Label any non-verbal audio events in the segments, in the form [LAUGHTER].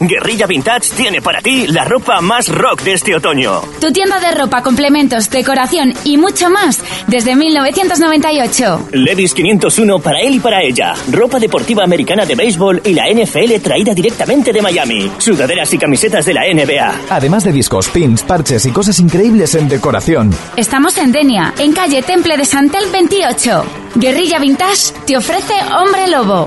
Guerrilla Vintage tiene para ti la ropa más rock de este otoño. Tu tienda de ropa, complementos, decoración y mucho más desde 1998. Levis 501 para él y para ella. Ropa deportiva americana de béisbol y la NFL traída directamente de Miami. Sudaderas y camisetas de la NBA. Además de discos, pins, parches y cosas increíbles en decoración. Estamos en Denia, en calle Temple de Santel 28. Guerrilla Vintage te ofrece Hombre Lobo.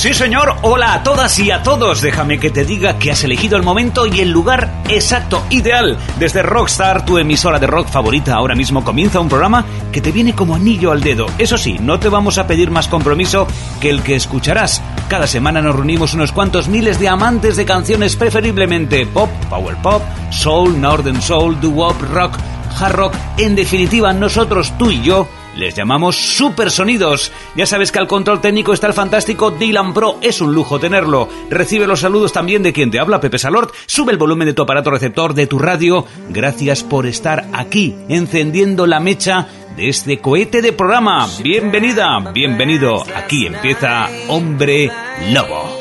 Sí, señor. Hola a todas y a todos. Déjame que te diga que has elegido el momento y el lugar exacto, ideal. Desde Rockstar, tu emisora de rock favorita, ahora mismo comienza un programa que te viene como anillo al dedo. Eso sí, no te vamos a pedir más compromiso que el que escucharás. Cada semana nos reunimos unos cuantos miles de amantes de canciones, preferiblemente pop, power pop, soul, northern soul, doo-wop, rock, hard rock. En definitiva, nosotros, tú y yo, les llamamos Supersonidos. Ya sabes que al control técnico está el fantástico Dylan Pro. Es un lujo tenerlo. Recibe los saludos también de quien te habla, Pepe Salort. Sube el volumen de tu aparato receptor, de tu radio. Gracias por estar aquí, encendiendo la mecha de este cohete de programa. Bienvenida, bienvenido. Aquí empieza Hombre Lobo.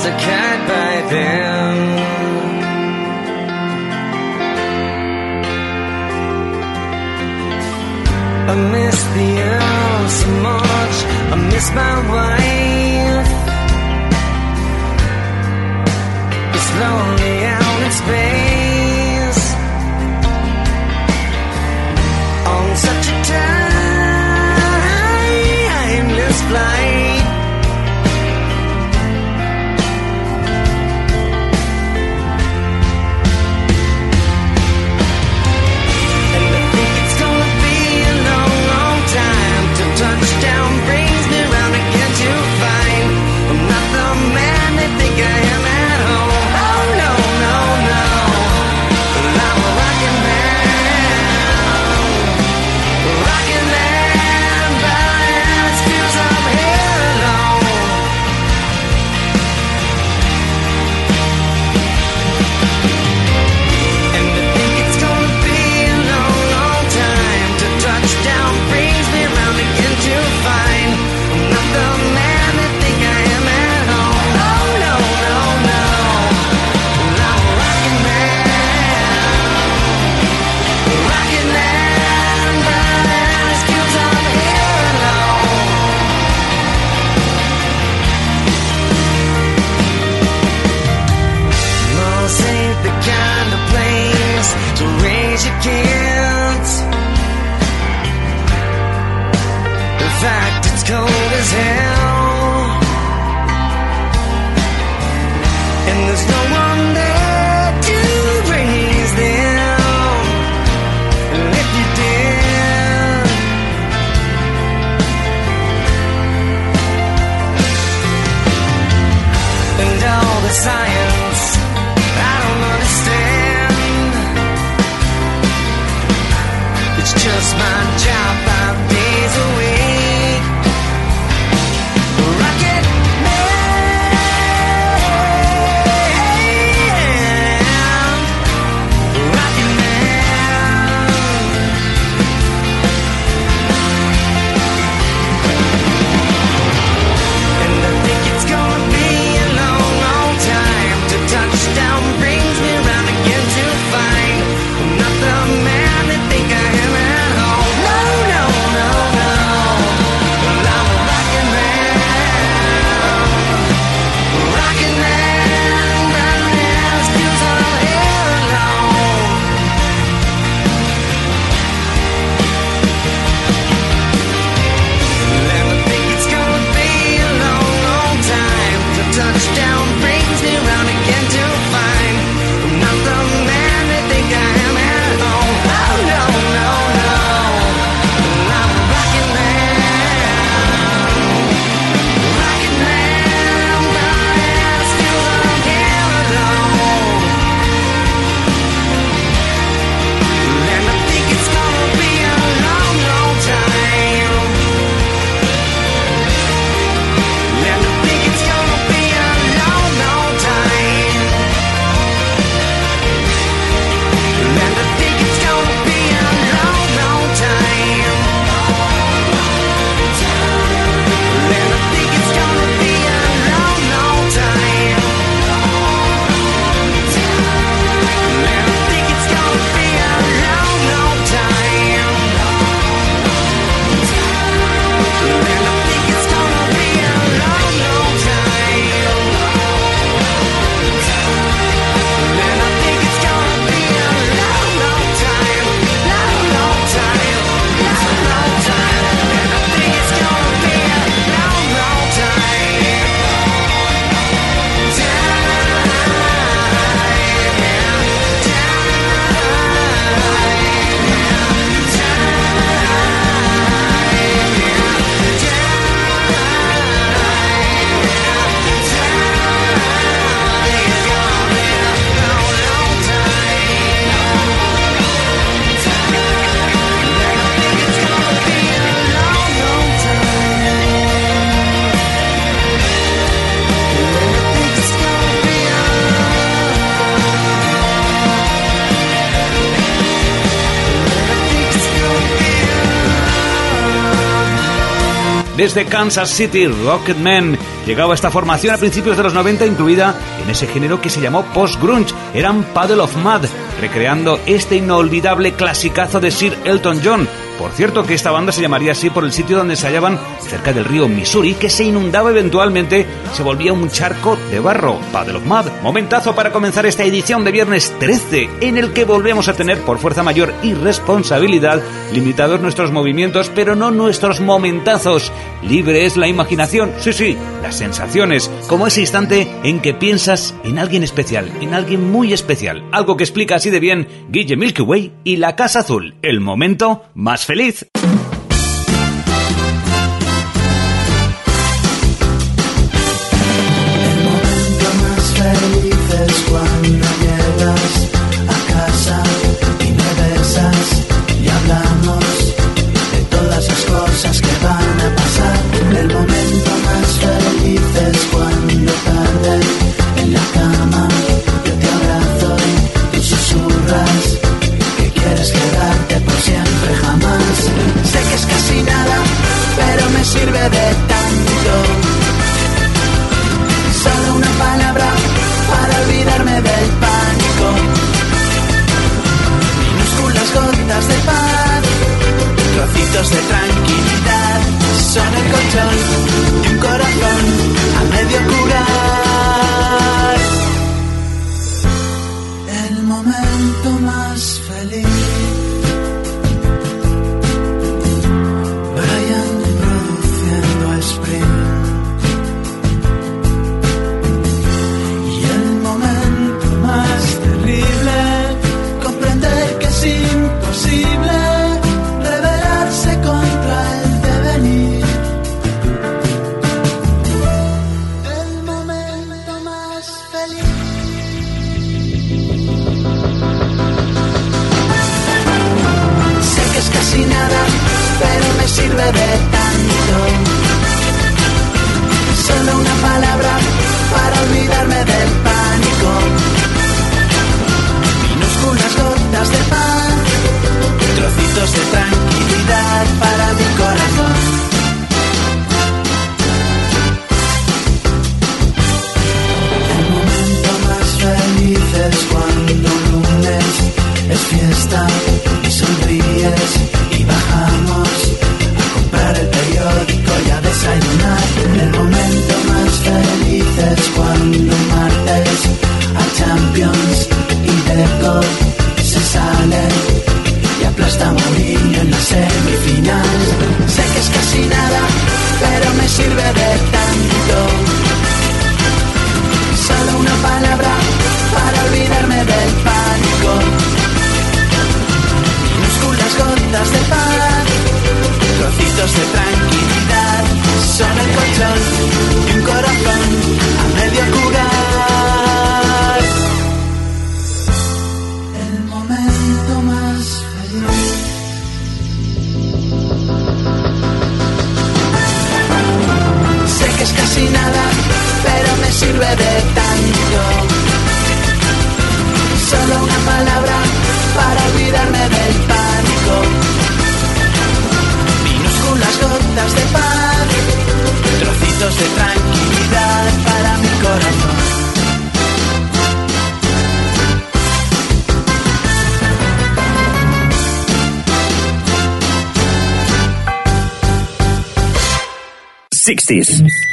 As a cat by them. I miss the earth so much. I miss my wife. It's lonely out in space Desde Kansas City, Rocketman. Llegaba esta formación a principios de los 90 incluida en ese género que se llamó post-grunge. Eran Paddle of Mud, recreando este inolvidable clasicazo de Sir Elton John, por cierto que esta banda se llamaría así por el sitio donde se hallaban cerca del río Missouri, que se inundaba eventualmente, se volvía un charco de barro. Paddle of Mud. Momentazo para comenzar esta edición de viernes 13, en el que volvemos a tener por fuerza mayor y responsabilidad limitados nuestros movimientos, pero no nuestros momentazos. Libre es la imaginación, sí, sí, las sensaciones, como ese instante en que piensas en alguien especial, en alguien muy especial, algo que explica así de bien Guille Milky Way y la Casa Azul, el momento más feliz cosas que van a pasar. El momento más feliz es cuando tarde en la cama yo te abrazo y tú susurras que quieres quedarte por siempre jamás. Sé que es casi nada, pero me sirve de tanto. Solo una palabra para olvidarme del pánico. Minúsculas gotas de paz, trocitos de tranquilidad tranquilidad, sana el colchón y un corazón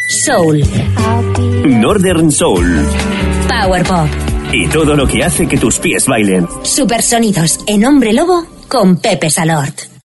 Soul. Northern Soul. Power Pop. Y todo lo que hace que tus pies bailen. Supersonidos en Hombre Lobo con Pepe Salort.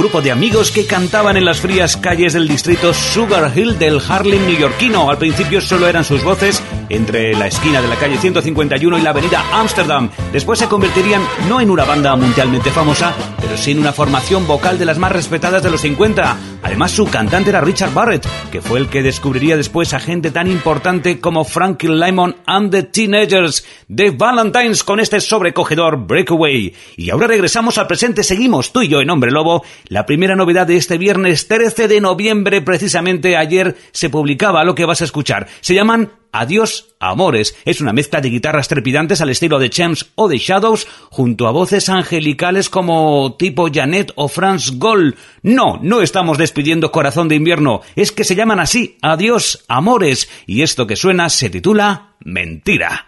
Grupo de amigos que cantaban en las frías calles del distrito Sugar Hill del Harlem neoyorquino? Al principio solo eran sus voces entre la esquina de la calle 151 y la avenida Amsterdam. Después se convertirían no en una banda mundialmente famosa, pero sí en una formación vocal de las más respetadas de los 50. Además, su cantante era Richard Barrett, que fue el que descubriría después a gente tan importante como Frankie Lymon and the Teenagers de Valentines con este sobrecogedor Breakaway. Y ahora regresamos al presente seguimos tú y yo en Hombre Lobo. La primera novedad de este viernes 13 de noviembre, precisamente ayer, se publicaba lo que vas a escuchar. Se llaman Adiós Amores. Es una mezcla de guitarras trepidantes al estilo de Champs o de Shadows, junto a voces angelicales como tipo Janet o Franz Gold. No, no estamos despidiendo Corazón de Invierno, es que se llaman así, Adiós Amores, y esto que suena se titula Mentira.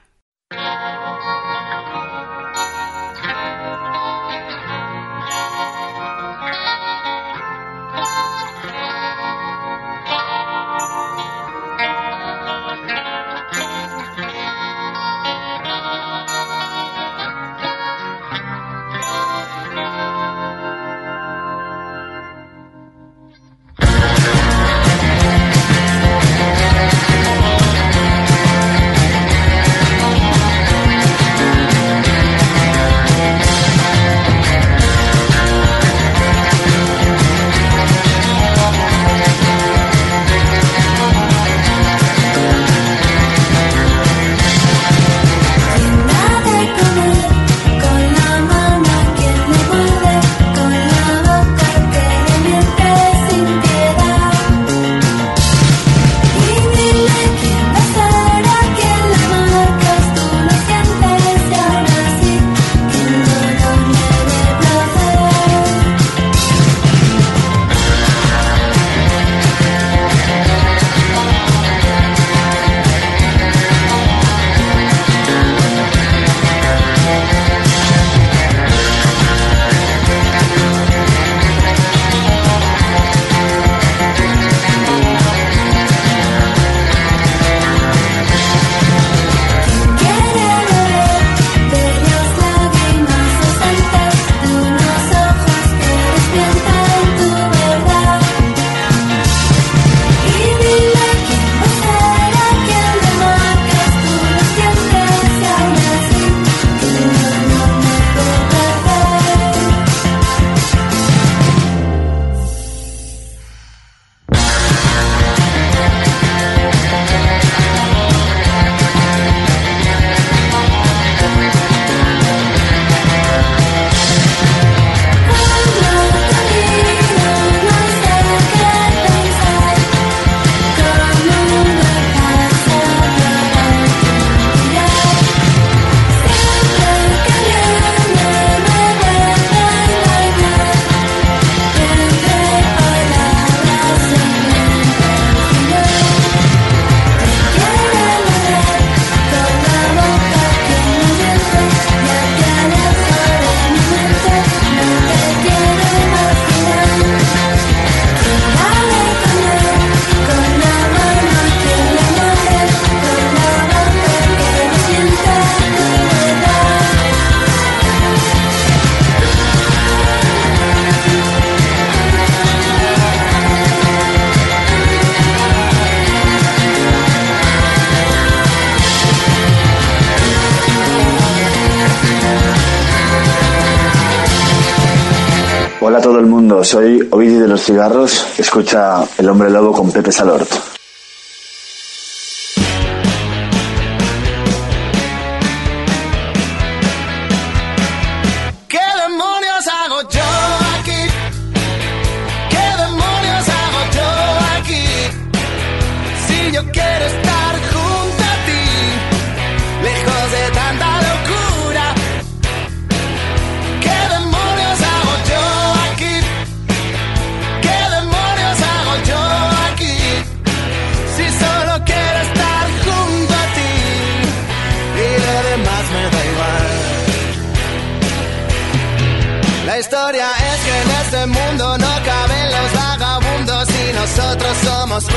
Escucha El Hombre Lobo con Pepe Salort.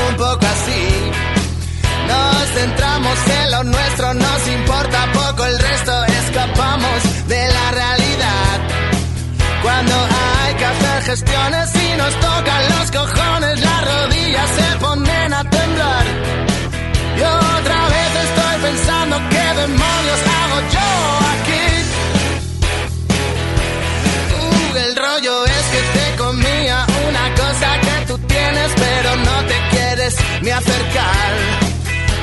Un poco así. Nos centramos en lo nuestro, nos importa poco el resto, escapamos de la realidad. Cuando cuestiones y nos tocan los cojones, las rodillas se ponen a temblar. Y otra vez estoy pensando qué demonios hago yo aquí. Uh, el rollo es ni acercar.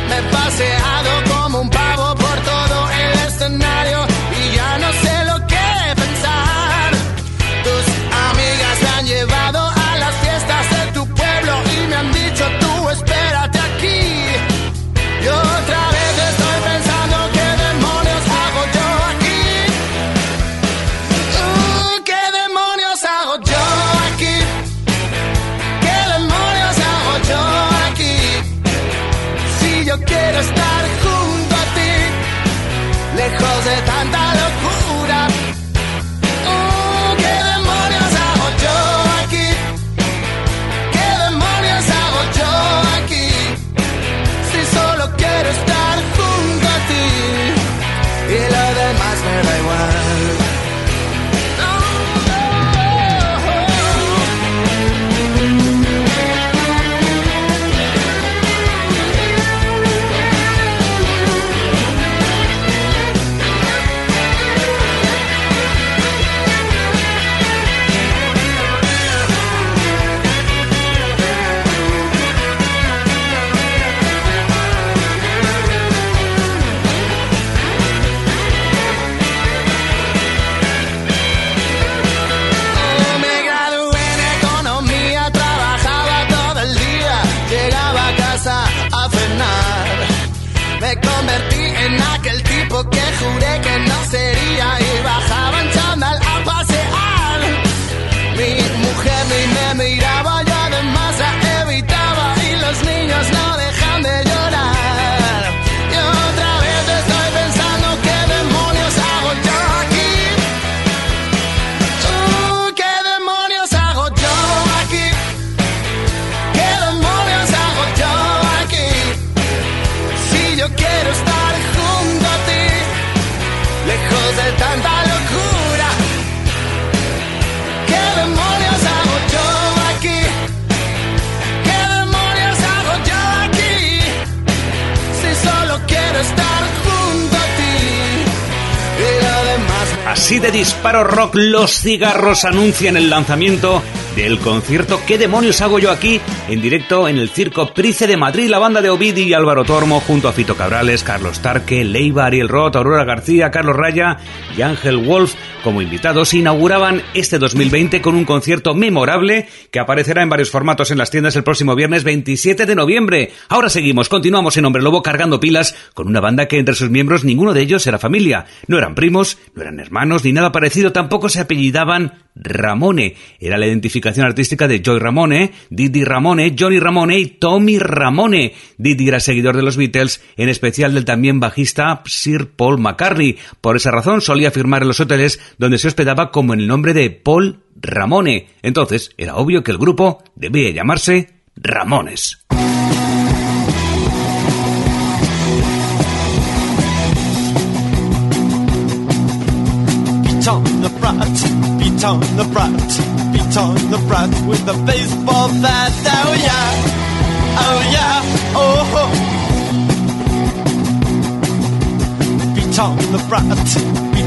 Me he paseado como un Así de disparo rock, los cigarros anuncian el lanzamiento del concierto ¿Qué demonios hago yo aquí? En directo en el Circo Price de Madrid, la banda de Ovidi y Álvaro Tormo, junto a Fito Cabrales, Carlos Tarque, Leiva, Ariel Roth, Aurora García, Carlos Raya y Ángel Wolf como invitados, inauguraban este 2020 con un concierto memorable que aparecerá en varios formatos en las tiendas el próximo viernes 27 de noviembre. Ahora seguimos, continuamos en Hombre Lobo cargando pilas con una banda que entre sus miembros ninguno de ellos era familia. No eran primos, no eran hermanos ni nada parecido, tampoco se apellidaban Ramone. Era la identificación artística de Joy Ramone, Didi Ramone, Johnny Ramone y Tommy Ramone. Didi era seguidor de los Beatles, en especial del también bajista Sir Paul McCartney. Por esa razón solía firmar en los hoteles donde se hospedaba como en el nombre de Paul Ramone. Entonces era obvio que el grupo debía llamarse Ramones.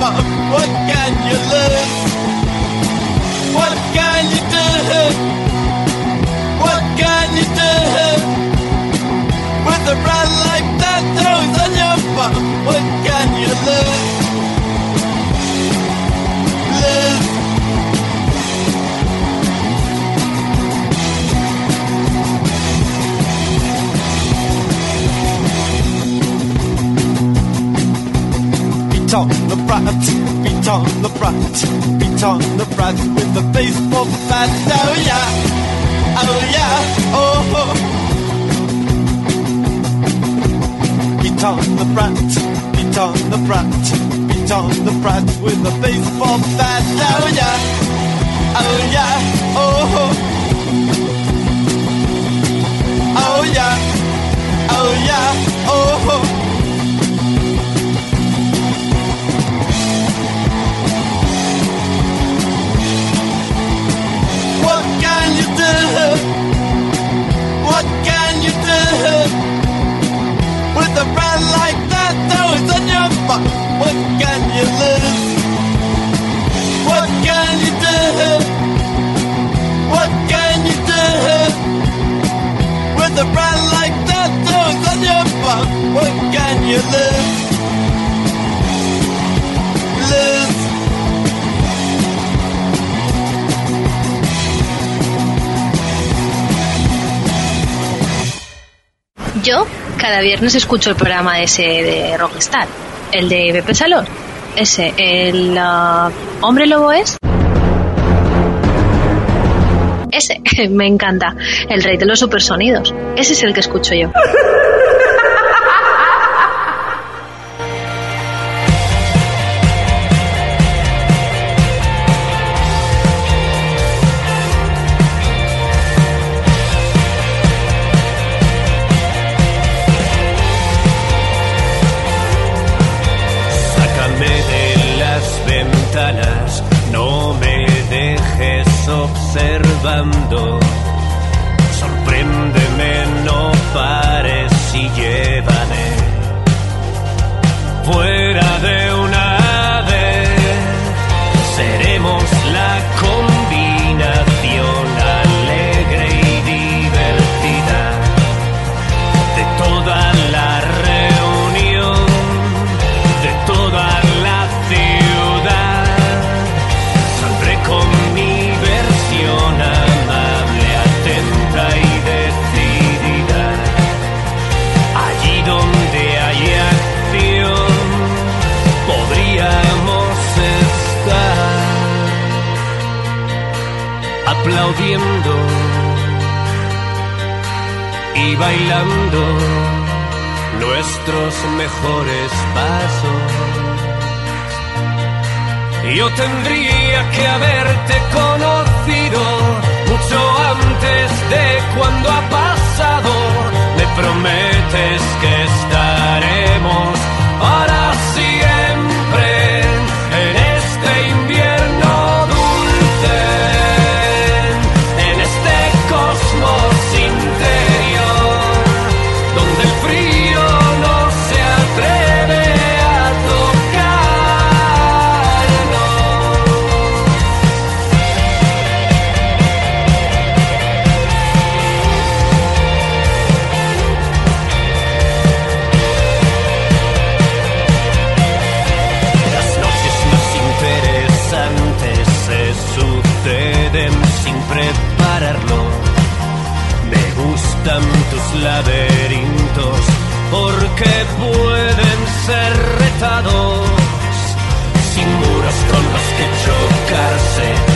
mouth. What can you lose? What can you do? What can you do? With a brand like that, oh, on your mouth. What on the brat, beat on the brat, beat on the brat with the baseball bat. Oh yeah, oh yeah, oh. oh. Beat on the brat, beat on the brat, beat on the brat with the baseball bat. Oh yeah, oh yeah, oh. oh. Oh yeah, oh yeah, oh. oh. With a brand like that, though it's on your butt. What can you lose? What can you do? What can you do? With a brand like that, though it's on your butt. What can you lose? Lose. Yo cada viernes escucho el programa ese de Rockstar, el de Pepe Salón. Ese, el ah, hombre lobo es. Ese, [LAUGHS] me encanta. El rey de los supersonidos. Ese es el que escucho yo. Observando. Nuestros mejores pasos. Yo tendría que haberte conocido mucho antes de cuando ha pasado. Me prometes que estaremos para siempre laberintos porque pueden ser retados. Sin muros con los que chocarse,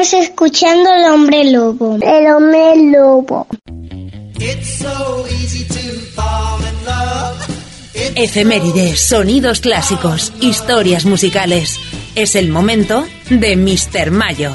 Estamos escuchando el hombre lobo. El hombre lobo. Efemérides, sonidos clásicos, historias musicales. Es el momento de Mr. Mayo.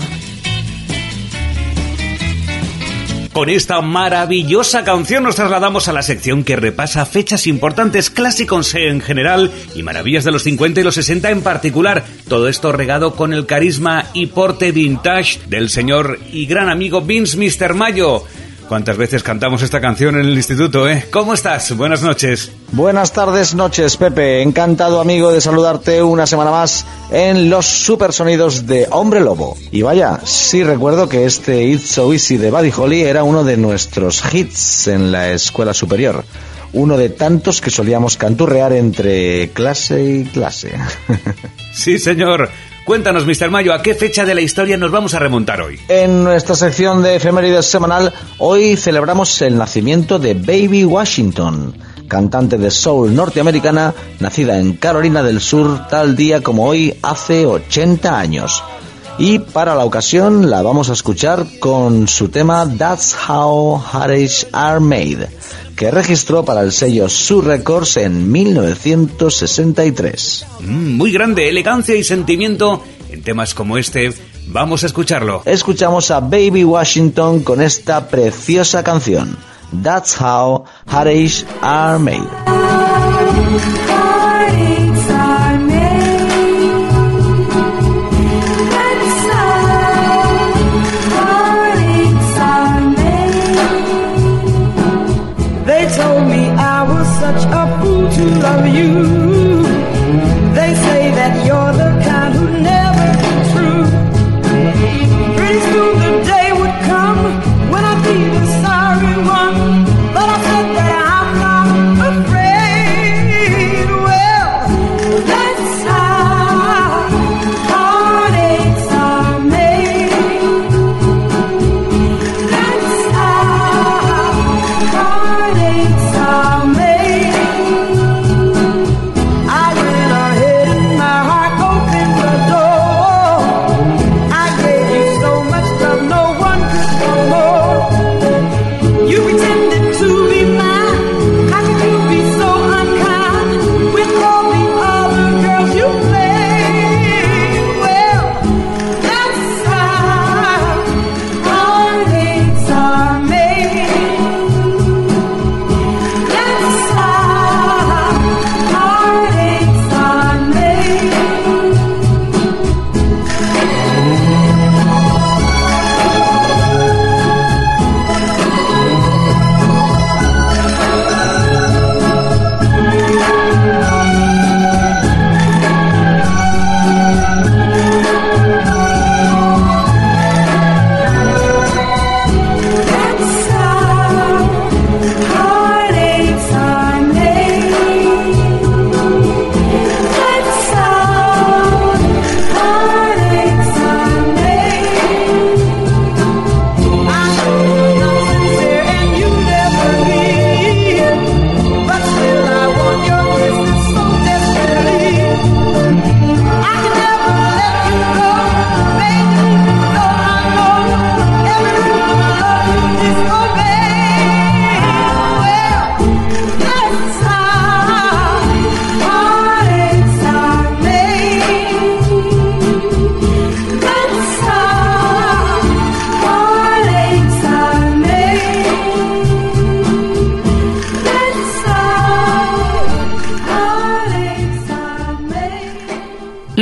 Con esta maravillosa canción nos trasladamos a la sección que repasa fechas importantes, clásicos en general y maravillas de los 50 y los 60 en particular. Todo esto regado con el carisma y porte vintage del señor y gran amigo Vince Mr. Mayo. ¿Cuántas veces cantamos esta canción en el instituto, eh? ¿Cómo estás? Buenas noches. Buenas tardes, noches, Pepe. Encantado, amigo, de saludarte una semana más en los supersonidos de Hombre Lobo. Y vaya, sí recuerdo que este It's So Easy de Buddy Holly era uno de nuestros hits en la escuela superior. Uno de tantos que solíamos canturrear entre clase y clase. [LAUGHS] Sí, señor. Cuéntanos, Mr. Mayo, ¿a qué fecha de la historia nos vamos a remontar hoy? En nuestra sección de efemérides semanal, hoy celebramos el nacimiento de Baby Washington, cantante de soul norteamericana, nacida en Carolina del Sur tal día como hoy hace 80 años. Y para la ocasión la vamos a escuchar con su tema That's How Heartaches Are Made, que registró para el sello Su Records en 1963. Mm, muy grande, elegancia y sentimiento en temas como este. Vamos a escucharlo. Escuchamos a Baby Washington con esta preciosa canción. That's How Heartaches Are Made. You.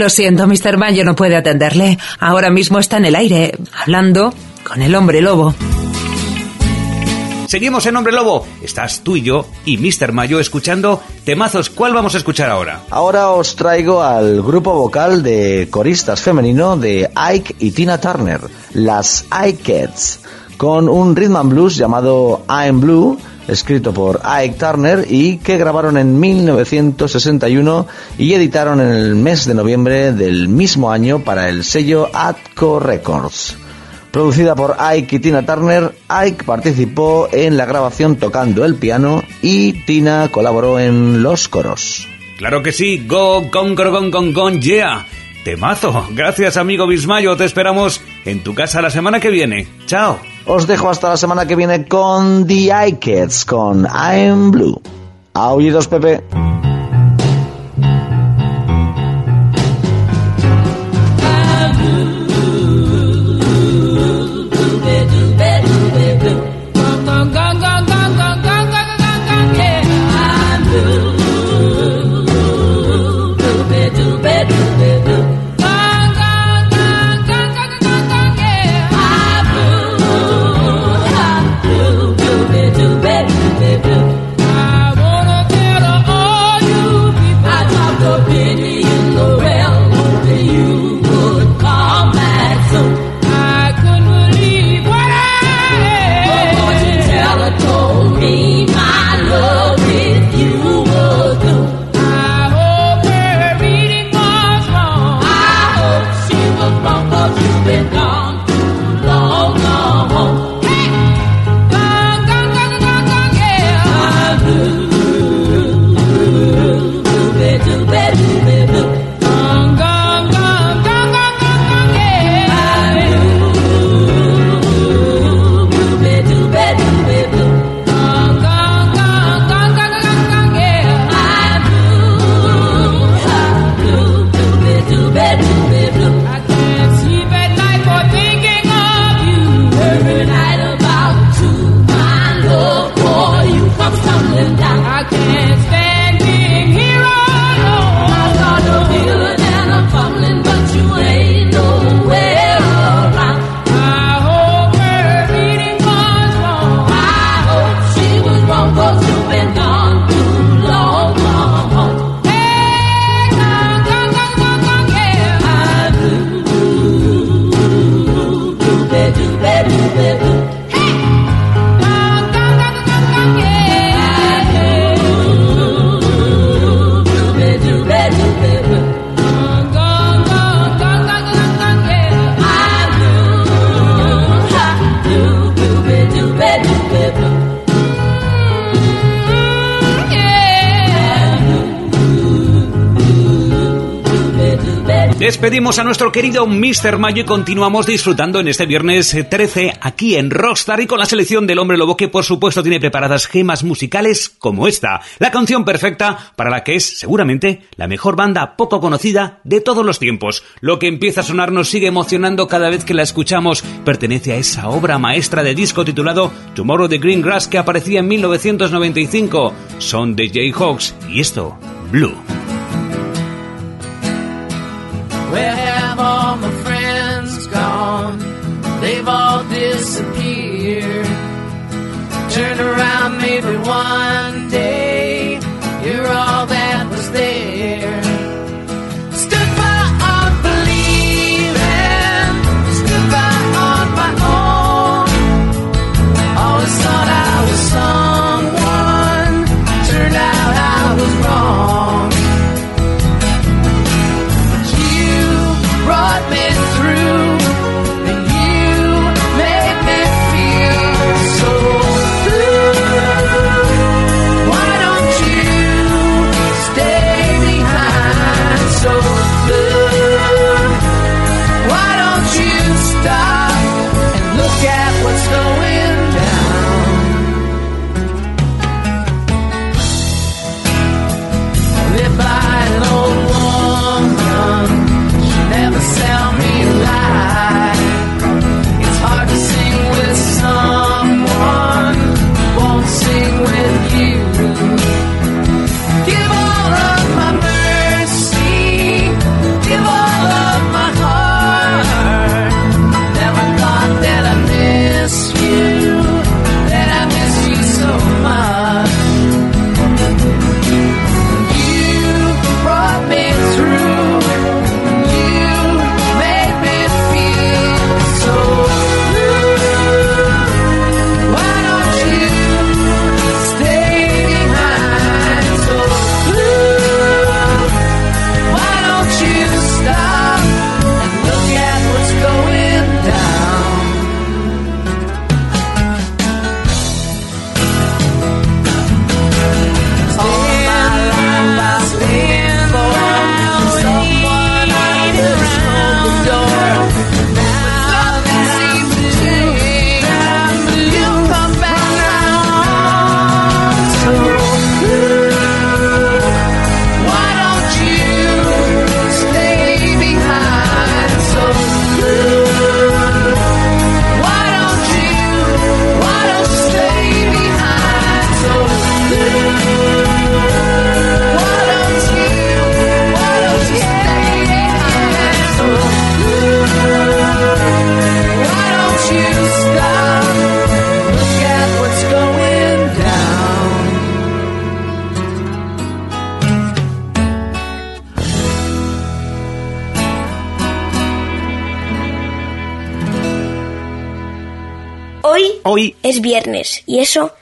Lo siento, Mr. Mayo no puede atenderle. Ahora mismo está en el aire, hablando con el hombre lobo. Seguimos en Hombre Lobo. Estás tú y yo y Mr. Mayo escuchando temazos. ¿Cuál vamos a escuchar ahora? Ahora os traigo al grupo vocal de coristas femenino de Ike y Tina Turner, las Ikeets, con un rhythm and blues llamado I'm Blue, escrito por Ike Turner y que grabaron en 1961 y editaron en el mes de noviembre del mismo año para el sello Atco Records. Producida por Ike y Tina Turner, Ike participó en la grabación tocando el piano y Tina colaboró en los coros. Claro que sí, go, gong, gong, gong, gong, yeah. Temazo. Gracias, amigo Bismayo. Te esperamos en tu casa la semana que viene. Chao. Os dejo hasta la semana que viene con The Ikeets, con I'm Blue. ¿Ha oídos, Pepe? Despedimos a nuestro querido Mr. Mayo y continuamos disfrutando en este viernes 13 aquí en Rockstar y con la selección del Hombre Lobo que por supuesto tiene preparadas gemas musicales como esta, la canción perfecta para la que es seguramente la mejor banda poco conocida de todos los tiempos. Lo que empieza a sonar nos sigue emocionando cada vez que la escuchamos, pertenece a esa obra maestra de disco titulado Tomorrow the Green Grass que aparecía en 1995. Son de Jayhawks y esto, Blue.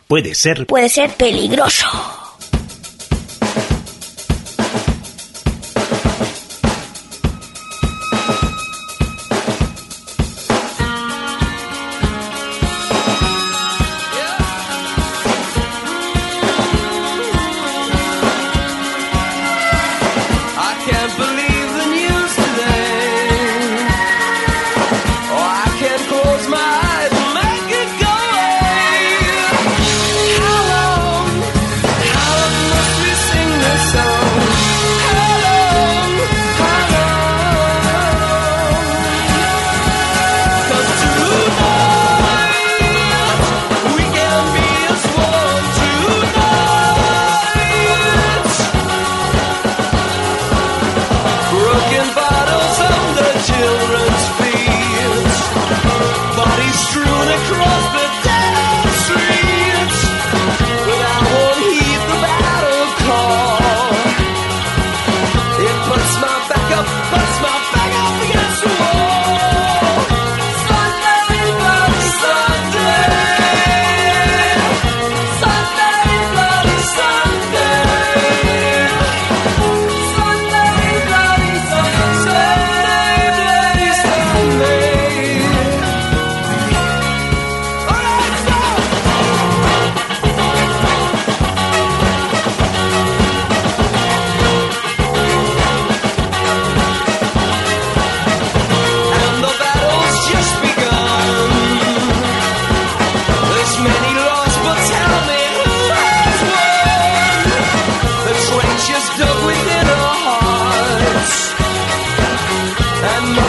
Puede ser puede ser peligroso. And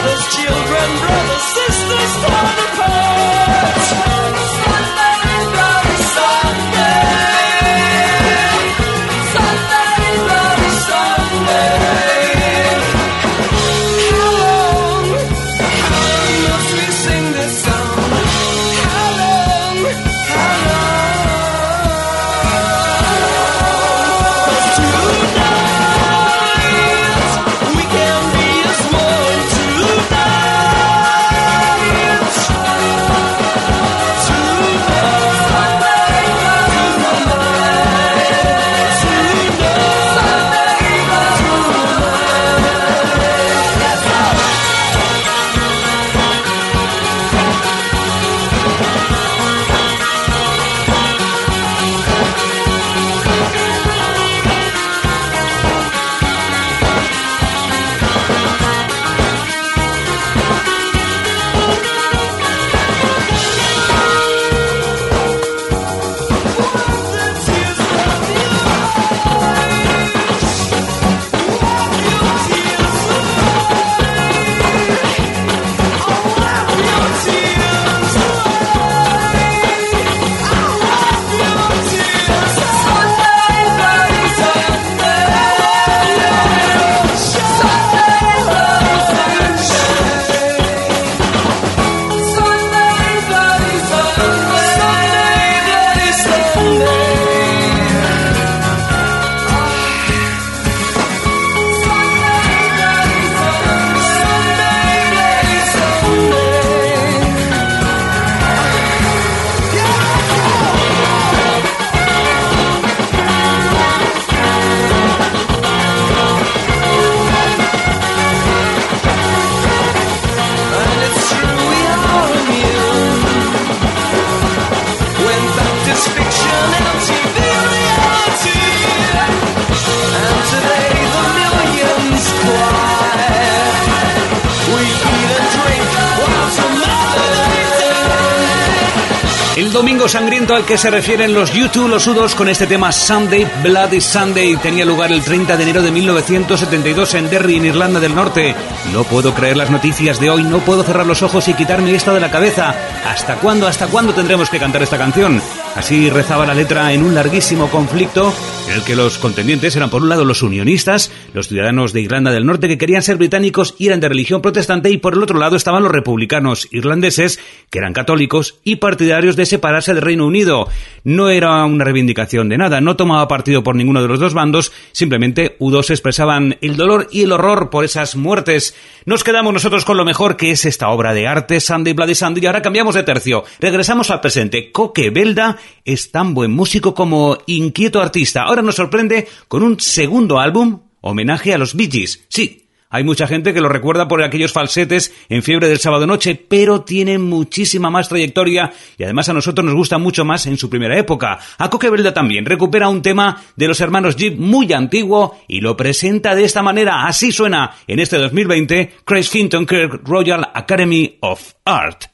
que se refieren los YouTube los sudos con este tema Sunday Bloody Sunday tenía lugar el 30 de enero de 1972 en Derry, en Irlanda del Norte. No puedo creer las noticias de hoy, no puedo cerrar los ojos y quitarme esto de la cabeza. ¿Hasta cuándo, hasta cuándo tendremos que cantar esta canción? Así rezaba la letra en un larguísimo conflicto en el que los contendientes eran por un lado los unionistas, los ciudadanos de Irlanda del Norte que querían ser británicos y eran de religión protestante, y por el otro lado estaban los republicanos irlandeses, que eran católicos y partidarios de separarse del Reino Unido. No era una reivindicación de nada, no tomaba partido por ninguno de los dos bandos, simplemente U2 expresaban el dolor y el horror por esas muertes. Nos quedamos nosotros con lo mejor que es esta obra de arte, Sunday Bloody Sunday, y ahora cambiamos de tercio. Regresamos al presente. Coque Belda es tan buen músico como inquieto artista. Ahora nos sorprende con un segundo álbum, homenaje a los Bee Gees. Sí, hay mucha gente que lo recuerda por aquellos falsetes en fiebre del sábado noche, pero tiene muchísima más trayectoria y además a nosotros nos gusta mucho más en su primera época. A Coque Belda también recupera un tema de los hermanos Jeep muy antiguo y lo presenta de esta manera. Así suena en este 2020 Chris Finton Kirk Royal Academy of Art.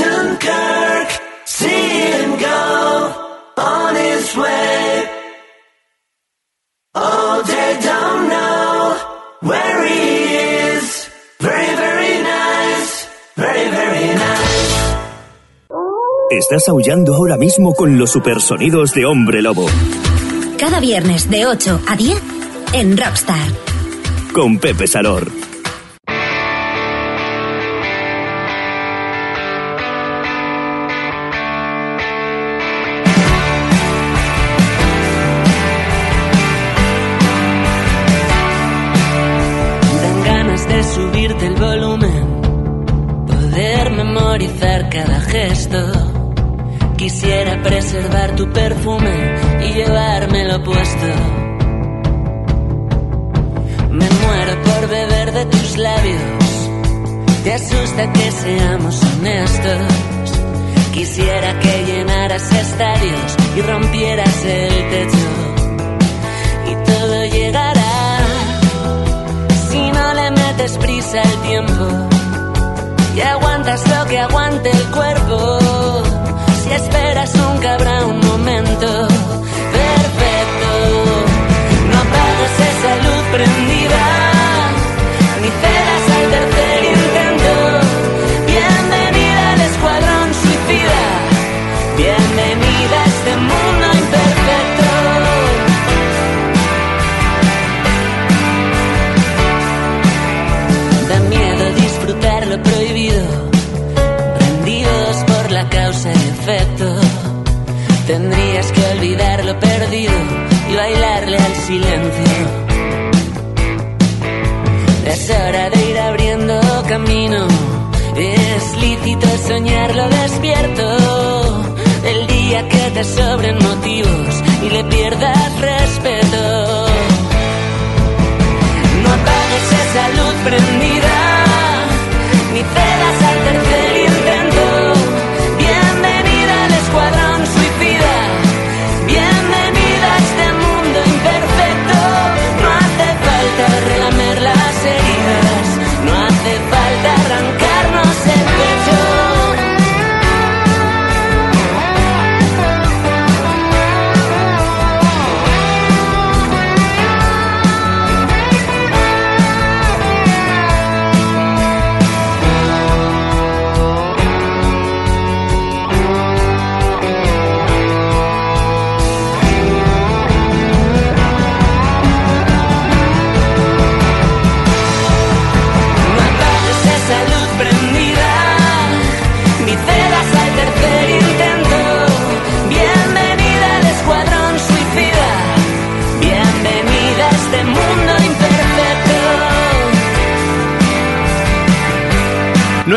Vinton Kirk, see him go on his way. Oh, they don't know where he is. Very, very nice. Very, very nice. Estás aullando ahora mismo con los supersonidos de Hombre Lobo, Cada viernes de 8 a 10 en Rockstar. con Pepe Salor. Te sobren motivos y le pierdas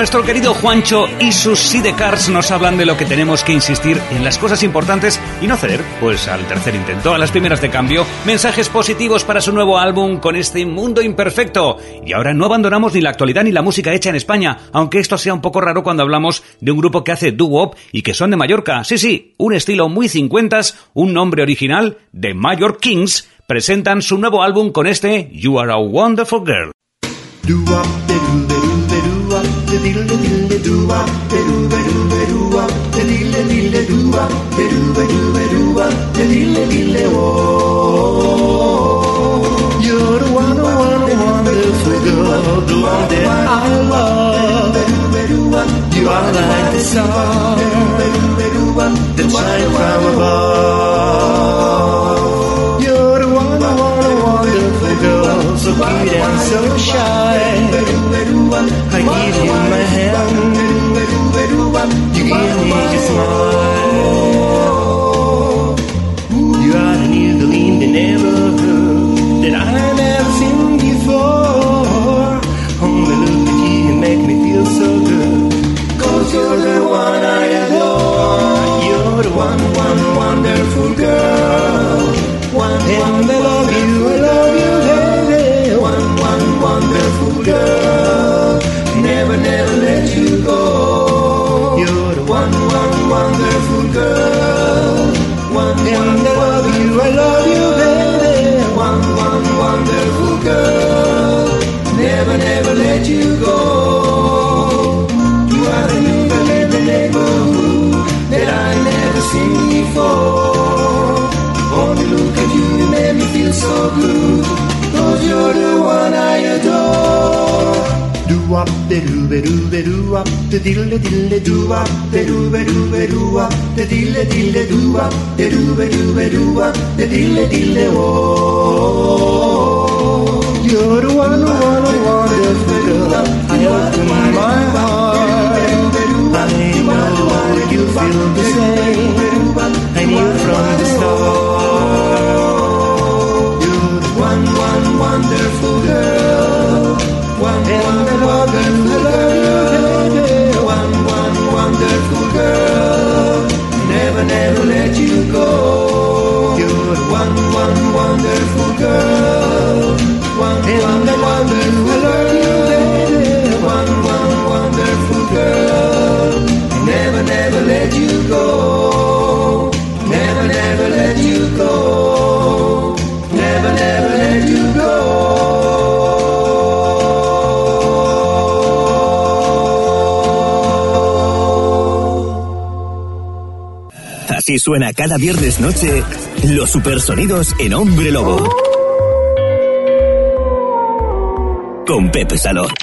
Nuestro querido Juancho y sus sidecars nos hablan de lo que tenemos que insistir en las cosas importantes y no ceder, pues al tercer intento, a las primeras de cambio, mensajes positivos para su nuevo álbum con este mundo imperfecto. Y ahora no abandonamos ni la actualidad ni la música hecha en España, aunque esto sea un poco raro cuando hablamos de un grupo que hace doo-wop y que son de Mallorca. Sí, sí, un estilo muy cincuentas, un nombre original de Major Kings, presentan su nuevo álbum con este You Are a Wonderful Girl. You're the one, one, wonderful girl, the one that I love. You are like the star that shines from above. You're the one, one, wonderful girl, so cute and so shy. Give you my hand, you give me your smile. You are an eagle in the that I never seen before. Only look at you and make me feel so good. Cause you're the one I adore. You're the one, one wonderful girl. One, and made me feel so good. Cause you're the one I adore. Do up the do be do be do up the diddle diddle do up the do be do be do up the diddle diddle do up the do be do be do up the diddle diddle oh. You're the one, one, wonderful girl. I open my heart. I know you feel the same. I knew from the start. Así suena cada viernes noche los supersonidos en Hombre Lobo. Con Pepe Salón.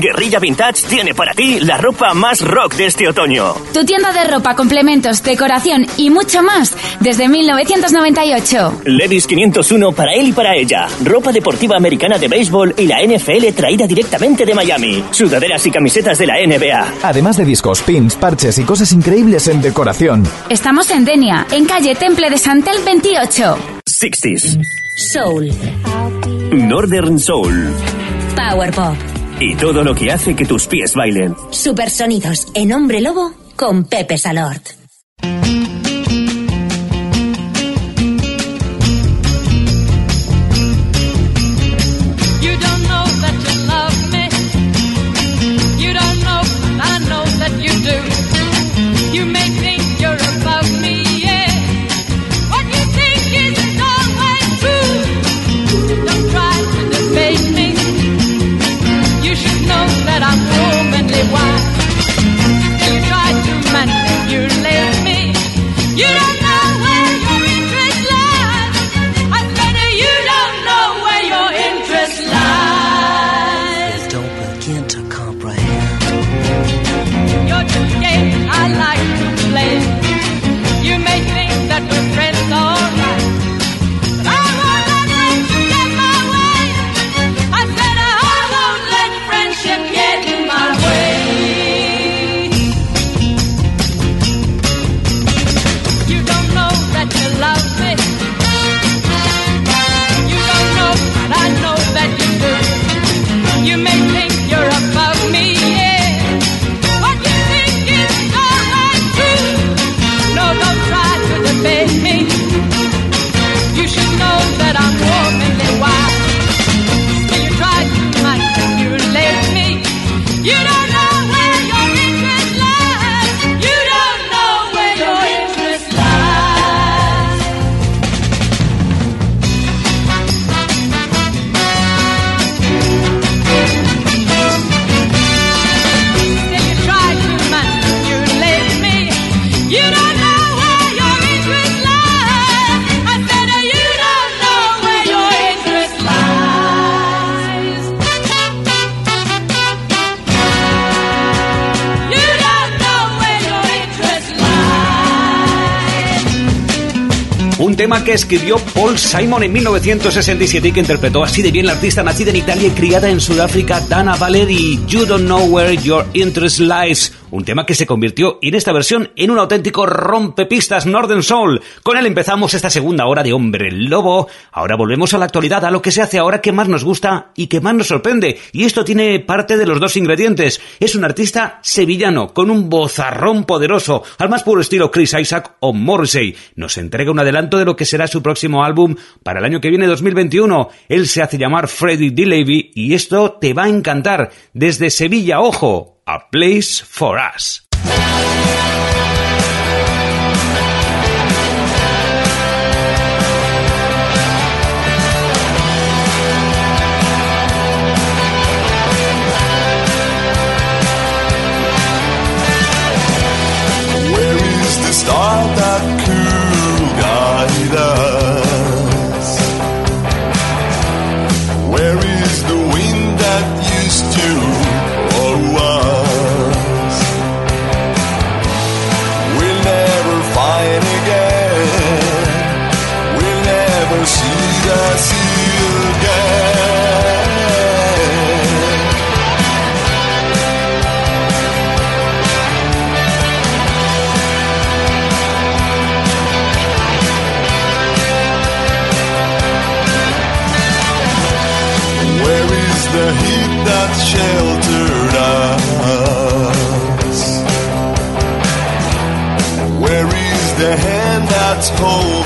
Guerrilla Vintage tiene para ti la ropa más rock de este otoño. Tu tienda de ropa, complementos, decoración y mucho más desde 1998. Levis 501 para él y para ella. Ropa deportiva americana de béisbol y la NFL traída directamente de Miami. Sudaderas y camisetas de la NBA. Además de discos, pins, parches y cosas increíbles en decoración. Estamos en Denia, en calle Temple de Santel 28. 60s. Soul. Northern Soul. Power Pop. Y todo lo que hace que tus pies bailen. Supersonidos en Hombre Lobo con Pepe Salort. Tema que escribió Paul Simon en 1967 y que interpretó así de bien la artista nacida en Italia y criada en Sudáfrica, Dana Valeri, You Don't Know Where Your Interest Lies. Un tema que se convirtió en esta versión en un auténtico rompepistas Northern Soul. Con él empezamos esta segunda hora de Hombre Lobo. Ahora volvemos a la actualidad, a lo que se hace ahora que más nos gusta y que más nos sorprende. Y esto tiene parte de los dos ingredientes. Es un artista sevillano con un vozarrón poderoso, al más puro estilo Chris Isaac o Morrissey. Nos entrega un adelanto de lo que será su próximo álbum para el año que viene 2021. Él se hace llamar Freddie D. Levy y esto te va a encantar. Desde Sevilla, ojo, A Place for Us. Hand that's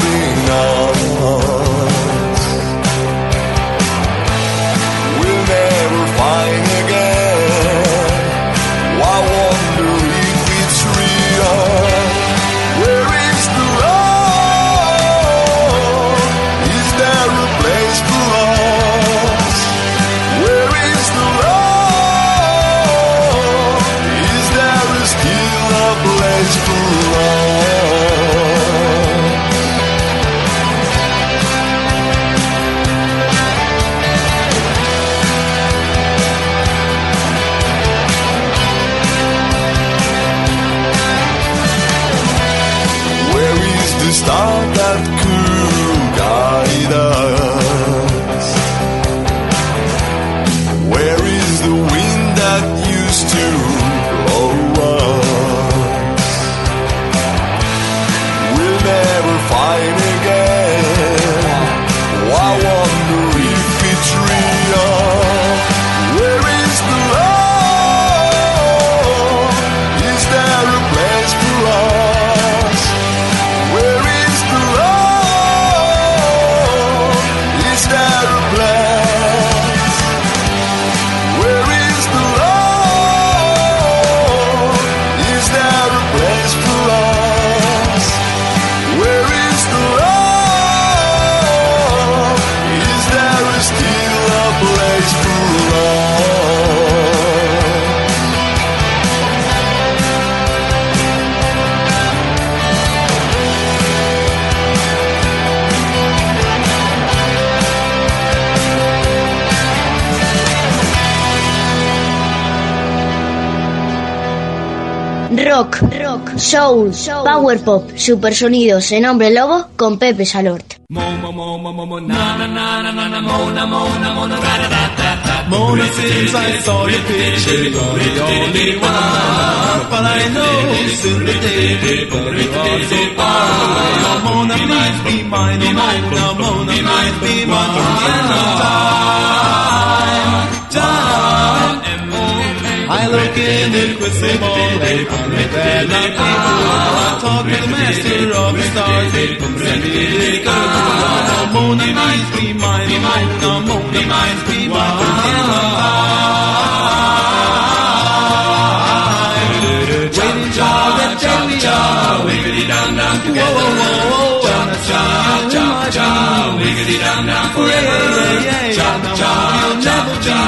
Rock, rock, soul, power pop, supersonidos en Hombre Lobo con Pepe Salort. Oh. I look in the crystal ball, they come me bad like people. I talk with the master of the stars, they come send me the girl. Mona, please be mine, oh Mona, Mona, please be mine. Waiting for that jelly, wiggity dum dum together. Cha cha cha cha, wiggity dum dum forever. Cha cha cha cha,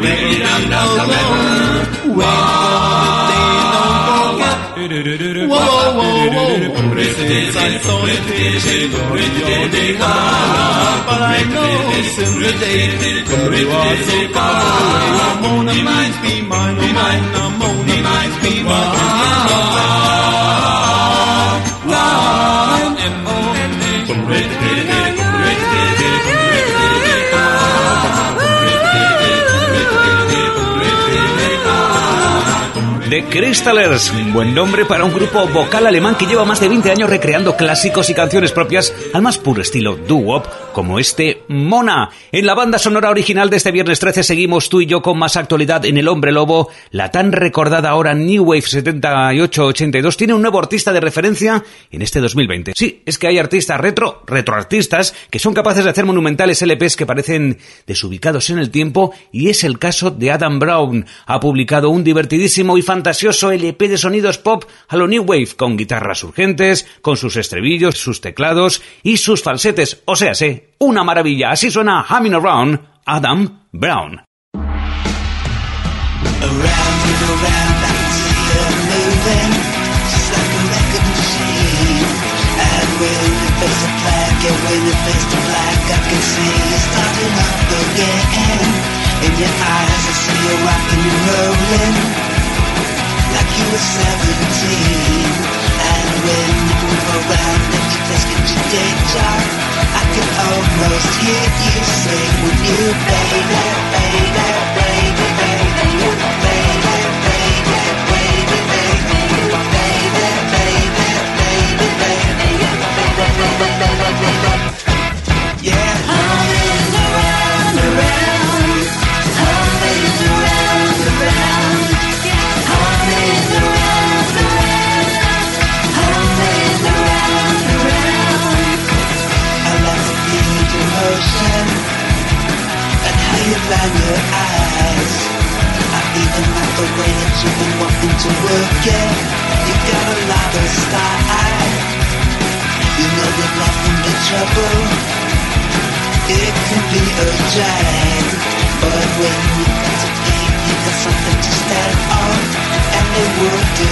wiggity dum dum forever. Whoa, whoa, whoa, whoa. Since I saw your picture, going your day But I know since the day when you are so far. Mona, please be mine, oh Mona, Mona, please be mine. The Crystallers, buen nombre para un grupo vocal alemán que lleva más de 20 años recreando clásicos y canciones propias al más puro estilo doo-wop, como este Mona. En la banda sonora original de este viernes 13 seguimos tú y yo con más actualidad en El Hombre Lobo. La tan recordada ahora New Wave 78-82 tiene un nuevo artista de referencia en este 2020. Sí, es que hay artistas retro, retroartistas, que son capaces de hacer monumentales LPs que parecen desubicados en el tiempo y es el caso de Adam Brown. Ha publicado un divertidísimo y fantasioso LP de sonidos pop a lo New Wave, con guitarras urgentes, con sus estribillos, sus teclados y sus falsetes. O sea, sé, una maravilla. Así suena Humming Around Adam Brown. Like you were seventeen. And when you move around and you just get your day job, I can almost hear you say, "Would you, baby, baby, line your eyes. I even like the way that you've been wanting to work it. You got a lot of style. You know life can be trouble. It can be a drag, but when you got to eat, you got something to stand on, and it would do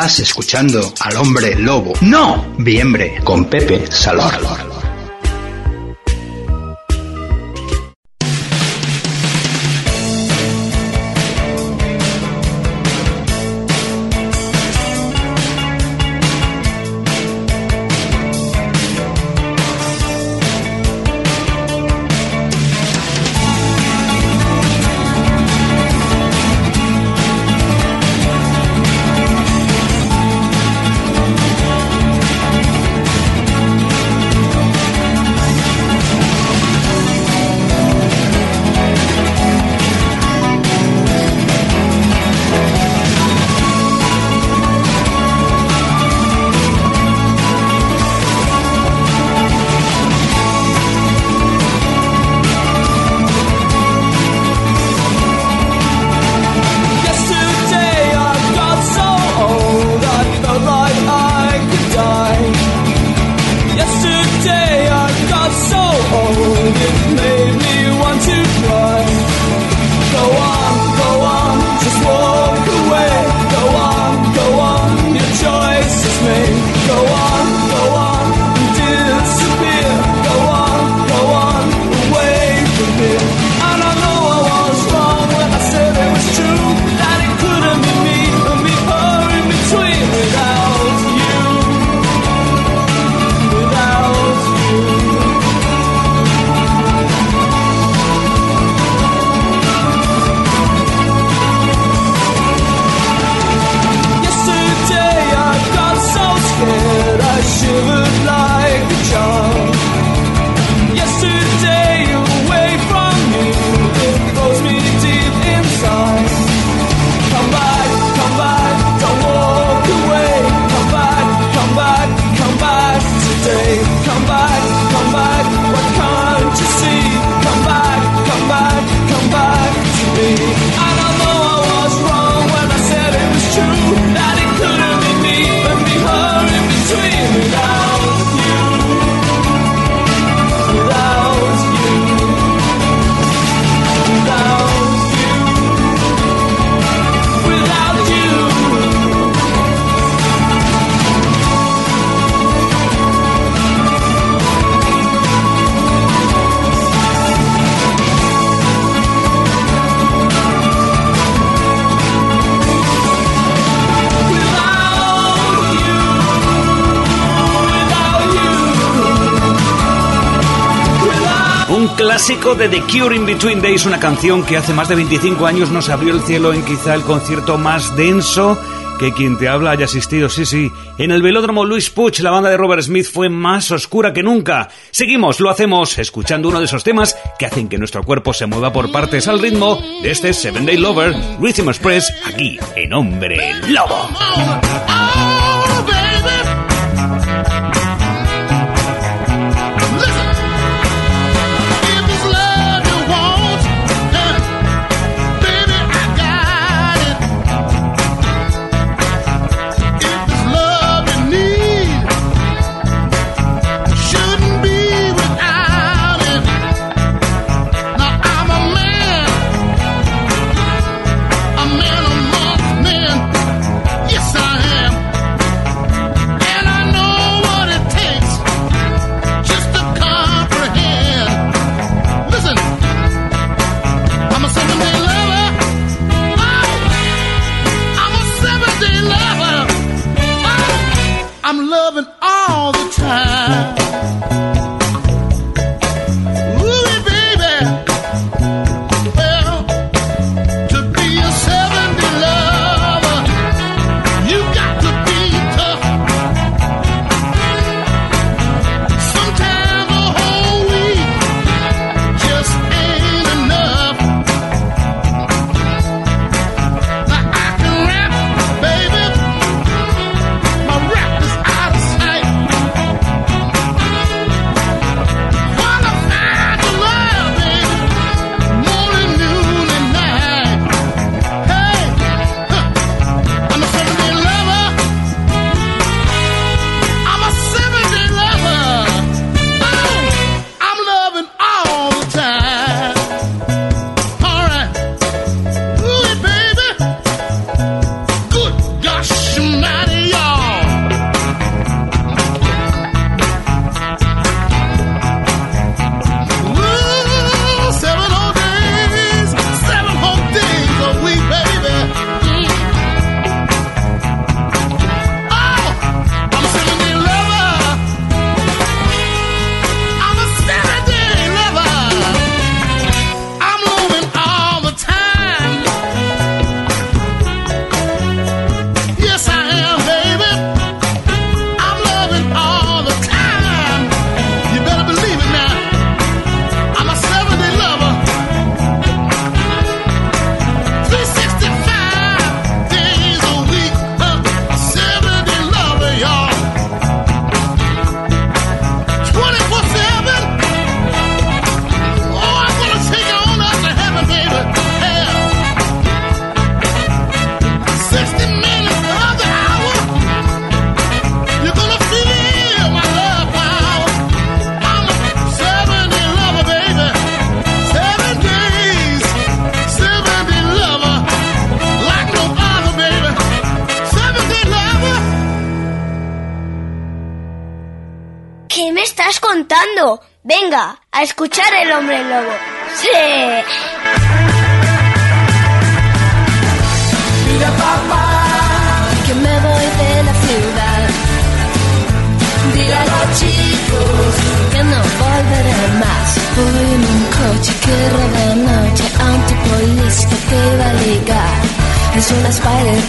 Estás escuchando al hombre lobo. No, Biembre, con Pepe Salor. Clásico de The Cure in Between Days, una canción que hace más de 25 años nos abrió el cielo en quizá el concierto más denso que quien te habla haya asistido, sí, sí. En el velódromo Luis Puch, la banda de Robert Smith fue más oscura que nunca. Seguimos, lo hacemos, escuchando uno de esos temas que hacen que nuestro cuerpo se mueva por partes al ritmo de este Seven Day Lover, Rhythm Express, aquí en Hombre Lobo.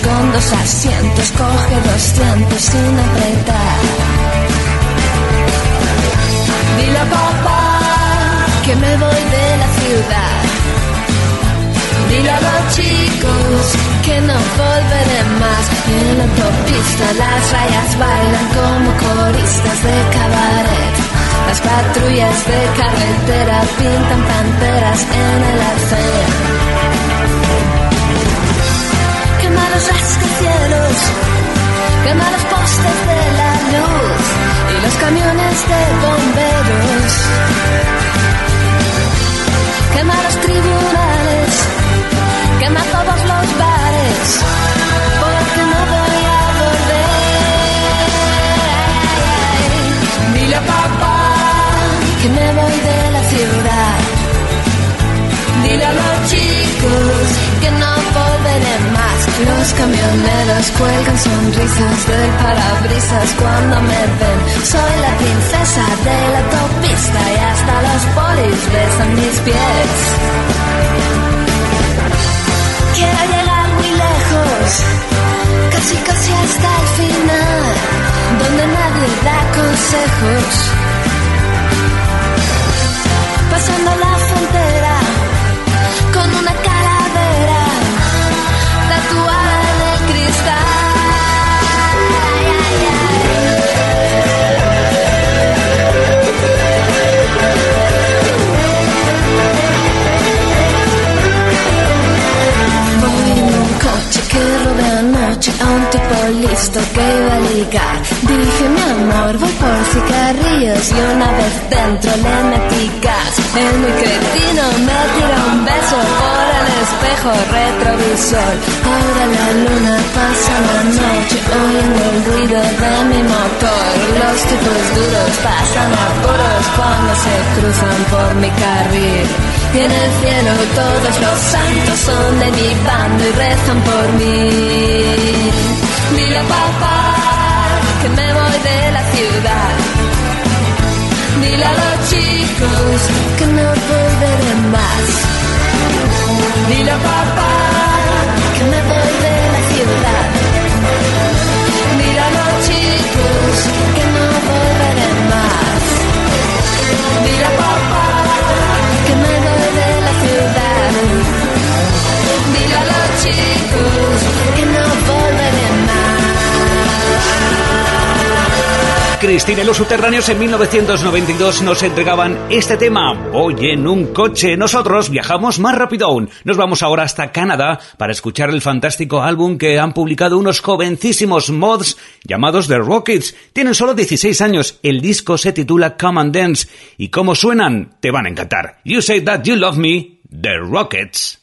Con dos asientos, coge 200 sin apretar. Dile a papá que me voy de la ciudad. Dile a los chicos que no volveré más. En la autopista las rayas bailan como coristas de cabaret. Las patrullas de carretera pintan panteras en el arcén. Los rascacielos, quema los postes de la luz y los camiones de bomberos. Quema los tribunales, quema todos los bares, porque no voy a volver. Dile a papá que me voy de la ciudad. Dile a los Los camioneros cuelgan sonrisas del parabrisas cuando me ven. Soy la princesa de la autopista y hasta los polis besan mis pies. Quiero llegar muy lejos, casi casi hasta el final, donde nadie da consejos. Pasando la frontera anoche a un tipo listo que iba a ligar. Dije, mi amor, voy por cigarrillos y una vez dentro le metí gas. El muy cretino me tira un beso por el espejo retrovisor. Ahora la luna pasa la noche oyendo el ruido de mi motor. Los tipos duros pasan apuros cuando se cruzan por mi carril. Y en el cielo todos los santos son de mi bando y rezan por mí. Dile a papá que me voy de la ciudad. Dile a los chicos que no volveré más. Dile a papá que me voy Cristina y los subterráneos en 1992 nos entregaban este tema, Voy en un coche. Nosotros viajamos más rápido aún. Nos vamos ahora hasta Canadá para escuchar el fantástico álbum que han publicado unos jovencísimos mods llamados The Rockets. Tienen solo 16 años. El disco se titula Come and Dance. Y cómo suenan, te van a encantar. You say that you love me, The Rockets.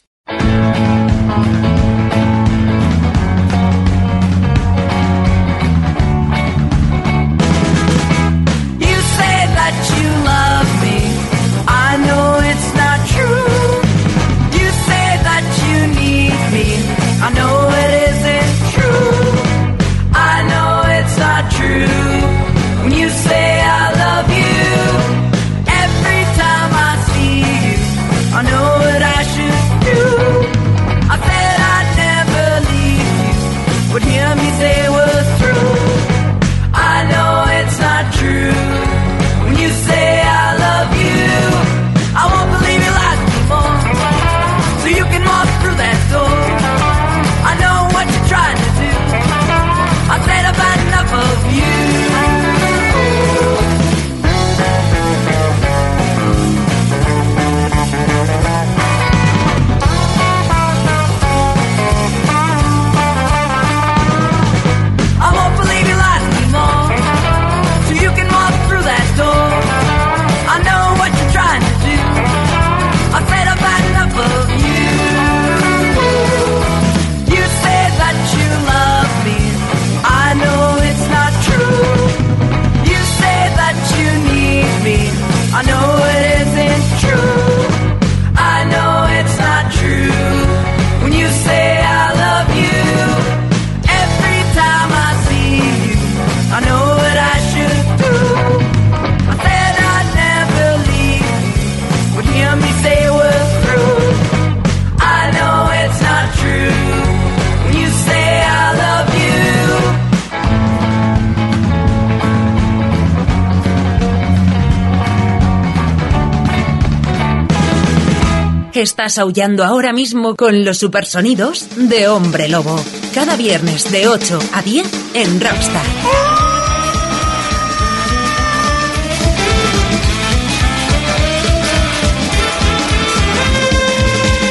Que estás aullando ahora mismo con los supersonidos de Hombre Lobo. Cada viernes de 8 a 10 en Rockstar.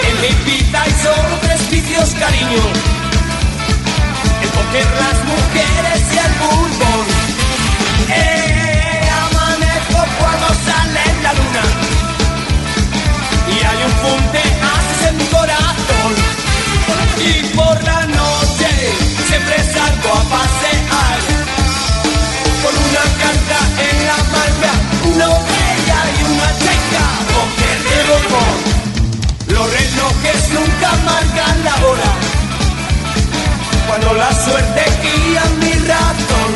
En tres cariño. El póker, las marcan la hora. Cuando la suerte guía mi ratón.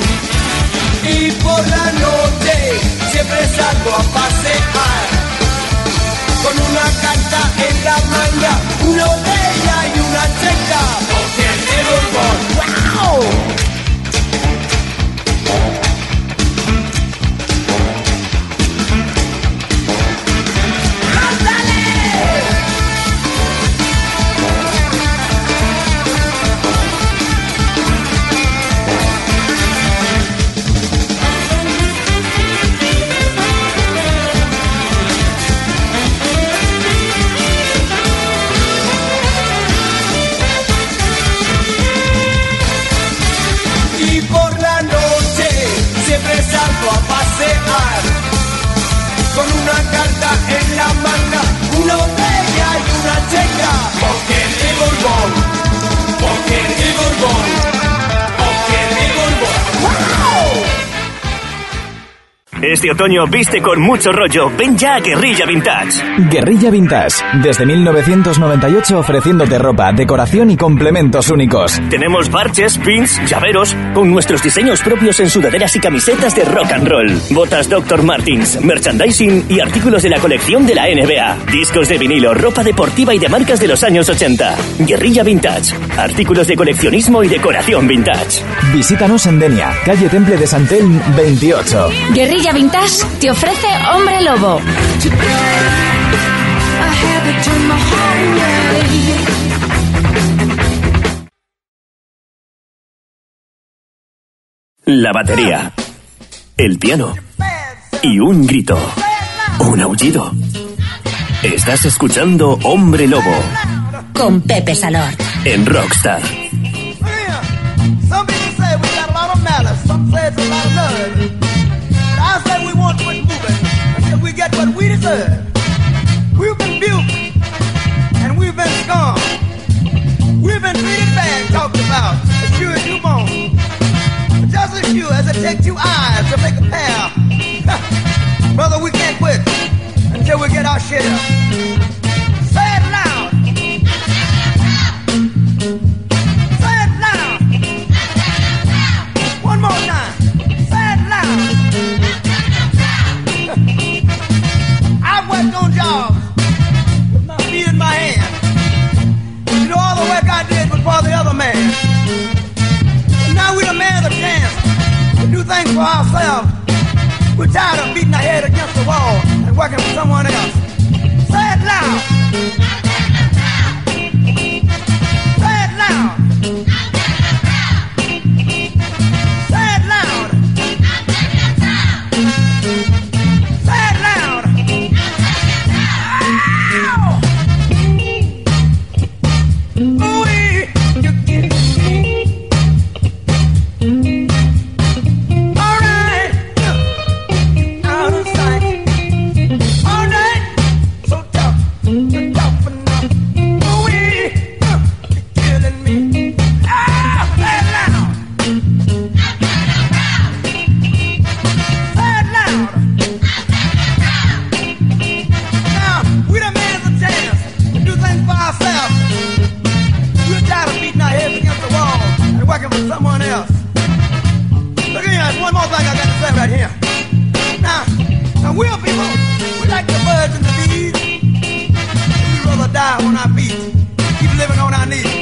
Y por la noche siempre Este otoño viste con mucho rollo. Ven ya a Guerrilla Vintage. Guerrilla Vintage, desde 1998 ofreciéndote ropa, decoración y complementos únicos. Tenemos parches, pins, llaveros, con nuestros diseños propios en sudaderas y camisetas de rock and roll, botas Dr. Martins, merchandising y artículos de la colección de la NBA, discos de vinilo, ropa deportiva y de marcas de los años 80. Guerrilla Vintage, artículos de coleccionismo y decoración vintage. Visítanos en Denia, calle Temple de Santelm 28. Guerrilla Vintage te ofrece Hombre Lobo. La batería, el piano y un grito, un aullido. Estás escuchando Hombre Lobo Con Pepe Salor. en Rockstar. What we deserve. We've been built and we've been scorned. We've been treated bad, talked about, as sure as you. But just as sure as it takes two eyes to make a pair. [LAUGHS] Brother, we can't quit until we get our share. For the other man. Now we done man the chance to do things for ourselves. We're tired of beating our head against the wall and working for someone else. Say it loud. We're people, we like the birds and the bees. We'd rather die on our feet, keep living on our knees.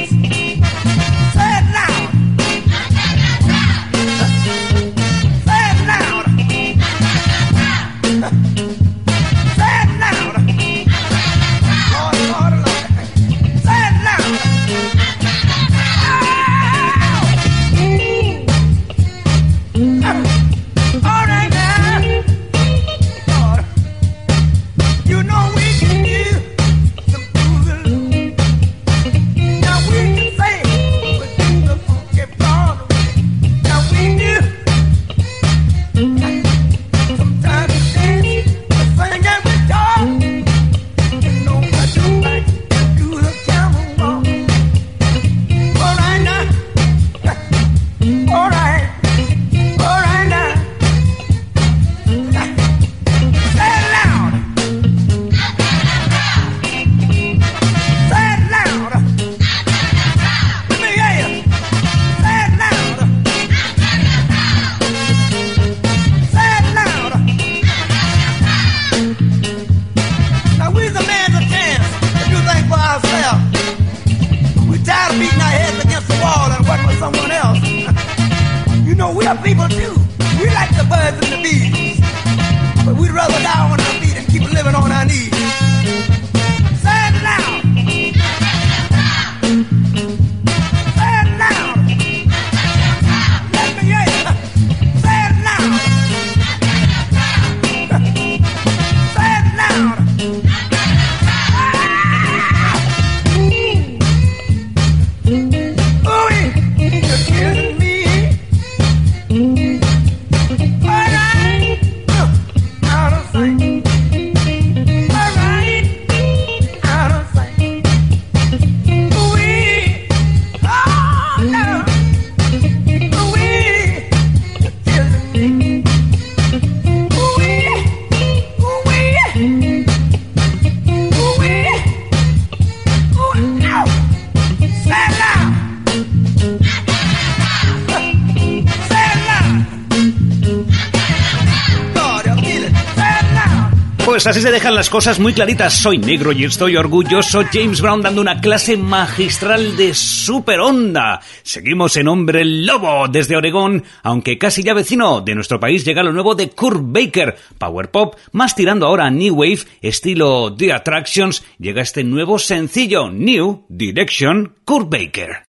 Pues así se dejan las cosas muy claritas. Soy negro y estoy orgulloso. James Brown dando una clase magistral de super onda. Seguimos en Hombre Lobo desde Oregón, aunque casi ya vecino de nuestro país llega lo nuevo de Kurt Baker. Power Pop, más tirando ahora a New Wave, estilo The Attractions, llega este nuevo sencillo, New Direction, Kurt Baker.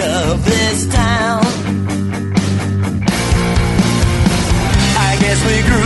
Of this town. I guess we grew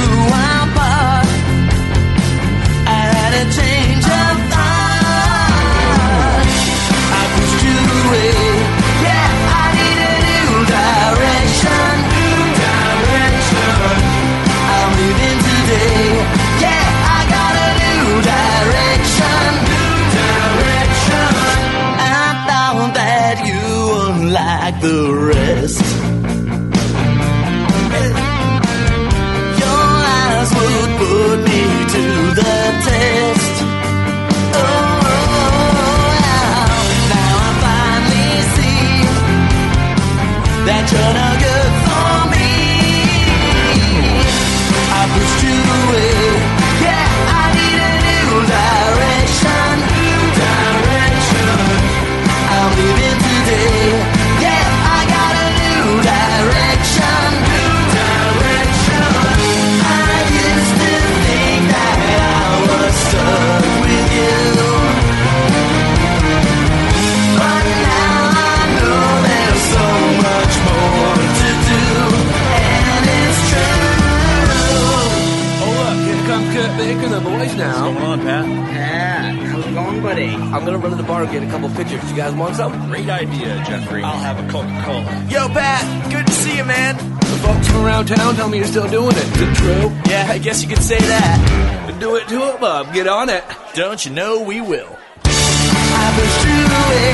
Baker and the boys now. What's going on, Pat? Yeah, how's it going, buddy? I'm gonna run to the bar and get a couple pictures. You guys want some? Great idea, Jeffrey. I'll have a Coca-Cola. Yo, Pat, good to see you, man. The folks from around town tell me you're still doing it. Is it true? Yeah, I guess you could say that. Then do it to it, Bob. Get on it. Don't you know we will? I pushed you away.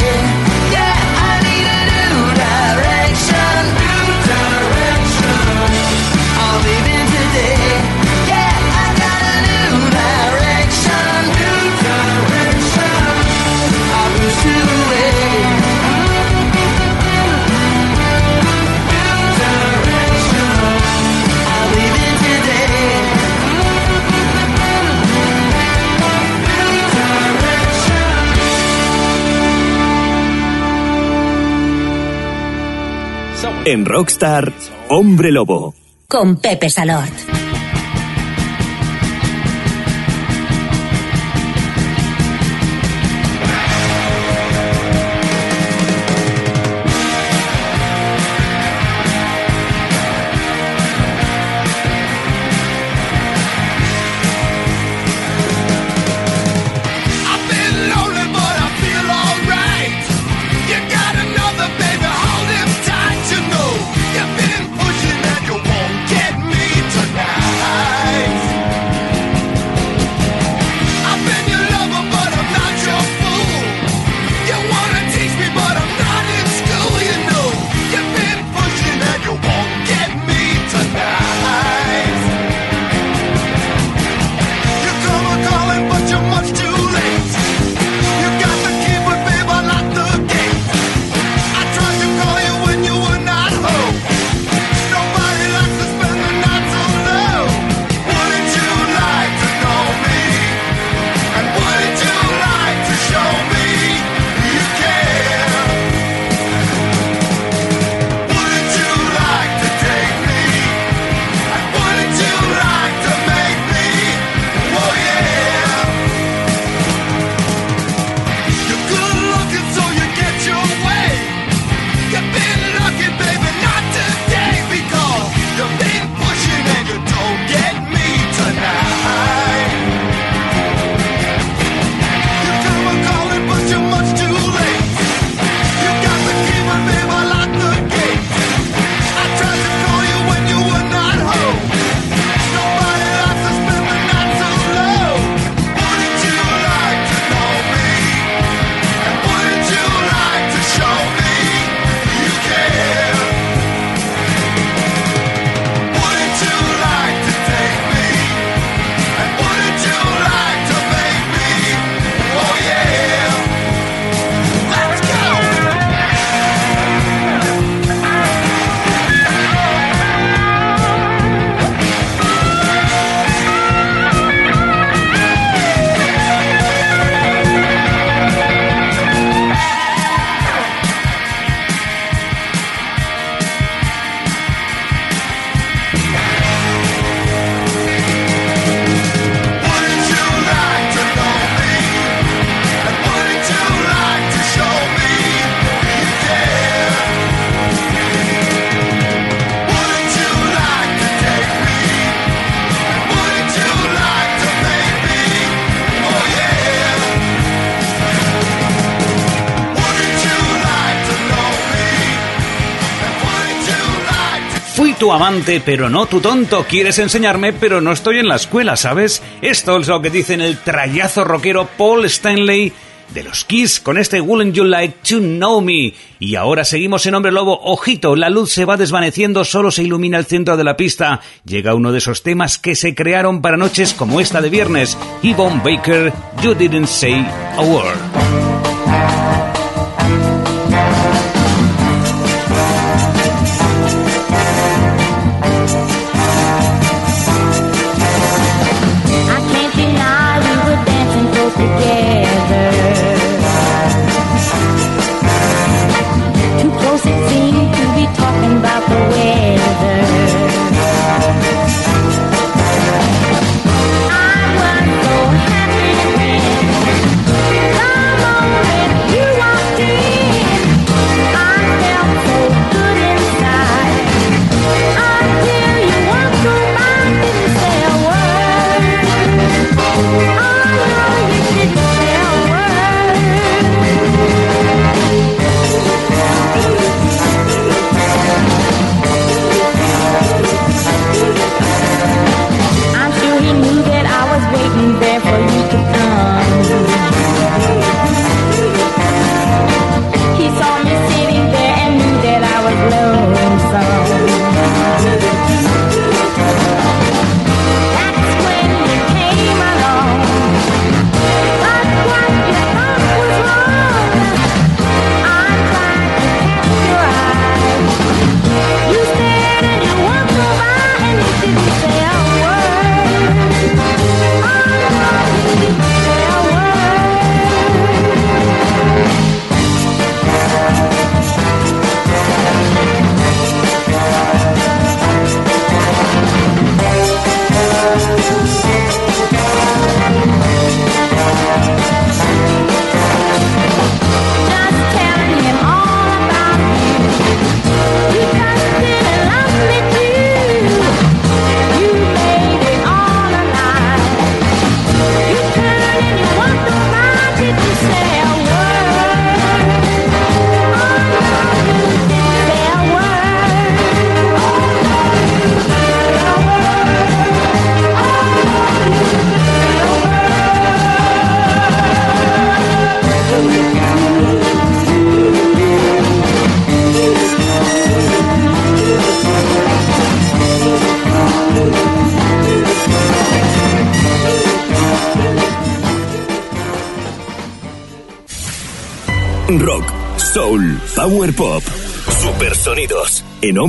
Yeah, I need a new direction. New direction. I'm leaving today. En Rockstar, Hombre Lobo. Con Pepe Salort. amante, pero no tu tonto. Quieres enseñarme, pero no estoy en la escuela, ¿sabes? Esto es lo que dicen el trayazo rockero Paul Stanley de los Kiss con este Wouldn't You Like to Know Me. Y ahora seguimos en Hombre Lobo. Ojito, la luz se va desvaneciendo, solo se ilumina el centro de la pista. Llega uno de esos temas que se crearon para noches como esta de viernes. Yvonne Baker, You Didn't Say a Word.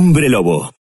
Hombre Lobo.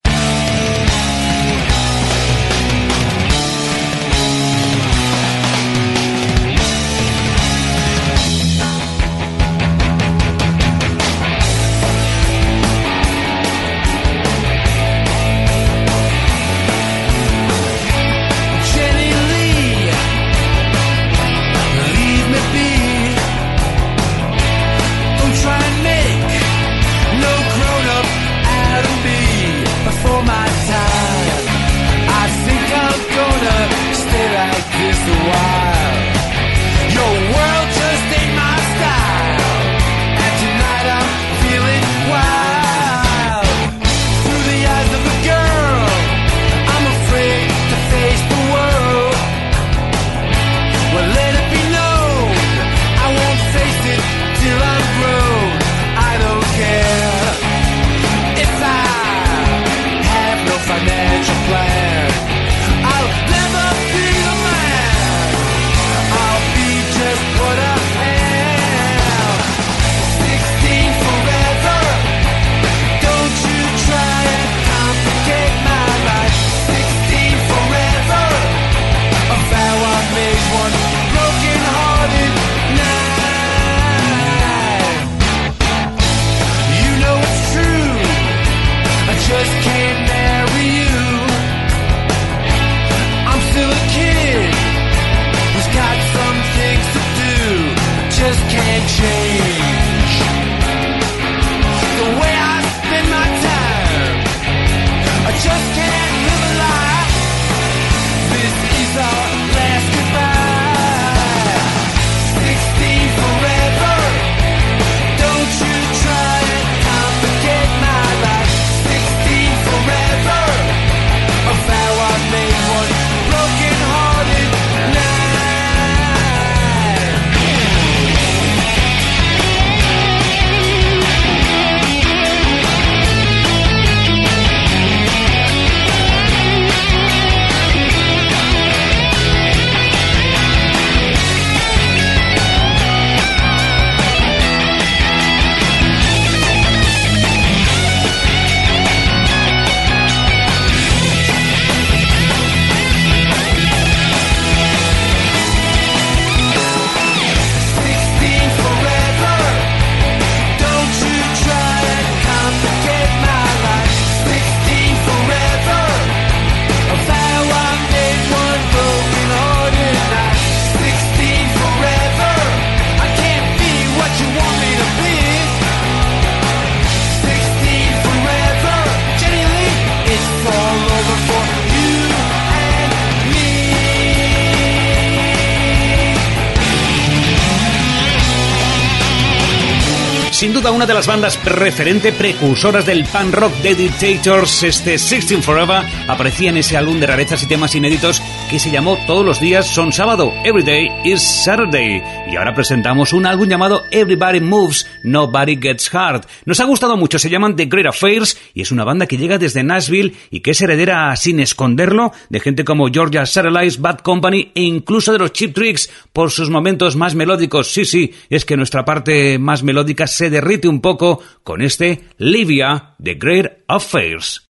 Una de las bandas referente precursoras del punk rock The Dictators, este 16 Forever, aparecía en ese álbum de rarezas y temas inéditos que se llamó Todos los días son sábado, Every Day is Saturday. Y ahora presentamos un álbum llamado Everybody Moves, Nobody Gets Hard. Nos ha gustado mucho, se llaman The Great Affairs y es una banda que llega desde Nashville y que es heredera, sin esconderlo, de gente como Georgia Satellites, Bad Company e incluso de los Cheap Tricks por sus momentos más melódicos. Sí, sí, es que nuestra parte más melódica se derrite un poco con este Livia, The Great Affairs.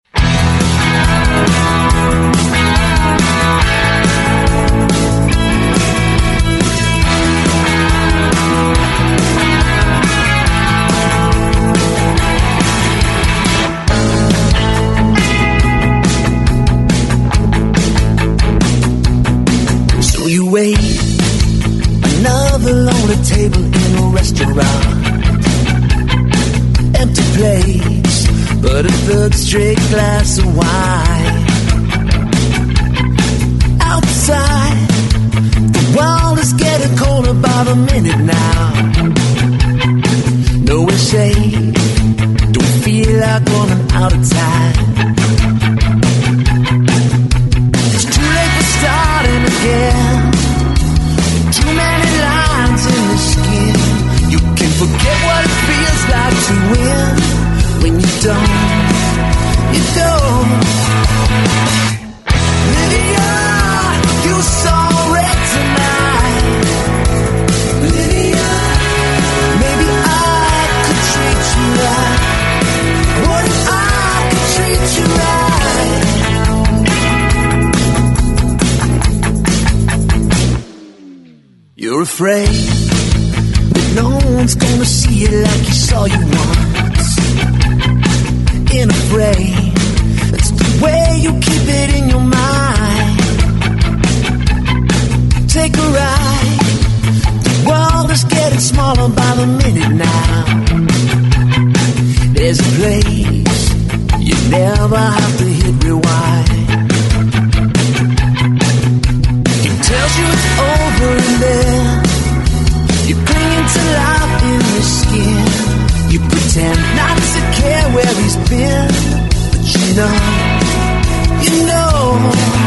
Another lonely table in a restaurant. Empty place, but a third straight glass of wine. Outside, the world is getting colder by the minute now. Nowhere safe, don't feel like running out of time. It's too late for starting again. Too many lines in the skin. You can forget win. When you don't, you don't. You red tonight. Maybe I could treat you right. What if I could treat you right? You're afraid one's gonna see it like you saw you once. In a frame, it's the way you keep it in your mind. Take a ride. The world is getting smaller by the minute now. There's a place you never have to hit rewind. It tells you it's over and then you cling to life in your skin. You pretend not to care where he's been, but you know, you know.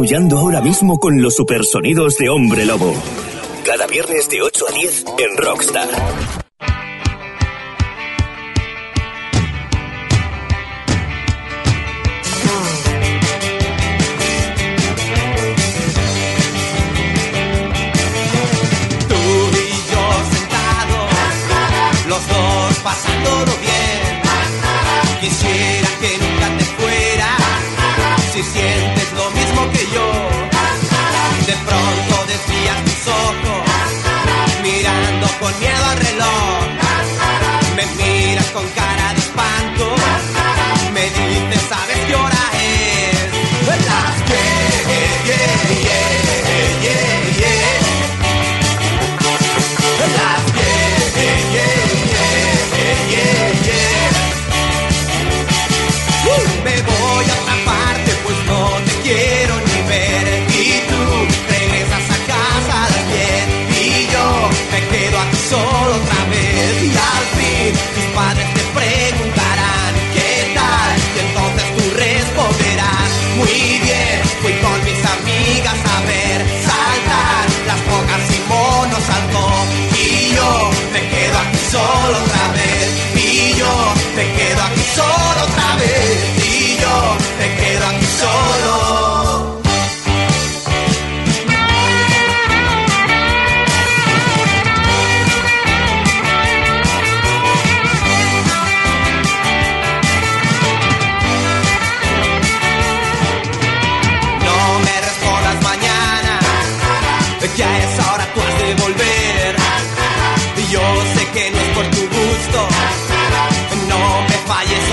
Aullando ahora mismo con los supersonidos de Hombre Lobo. Cada viernes de 8 a 10 en Rockstar.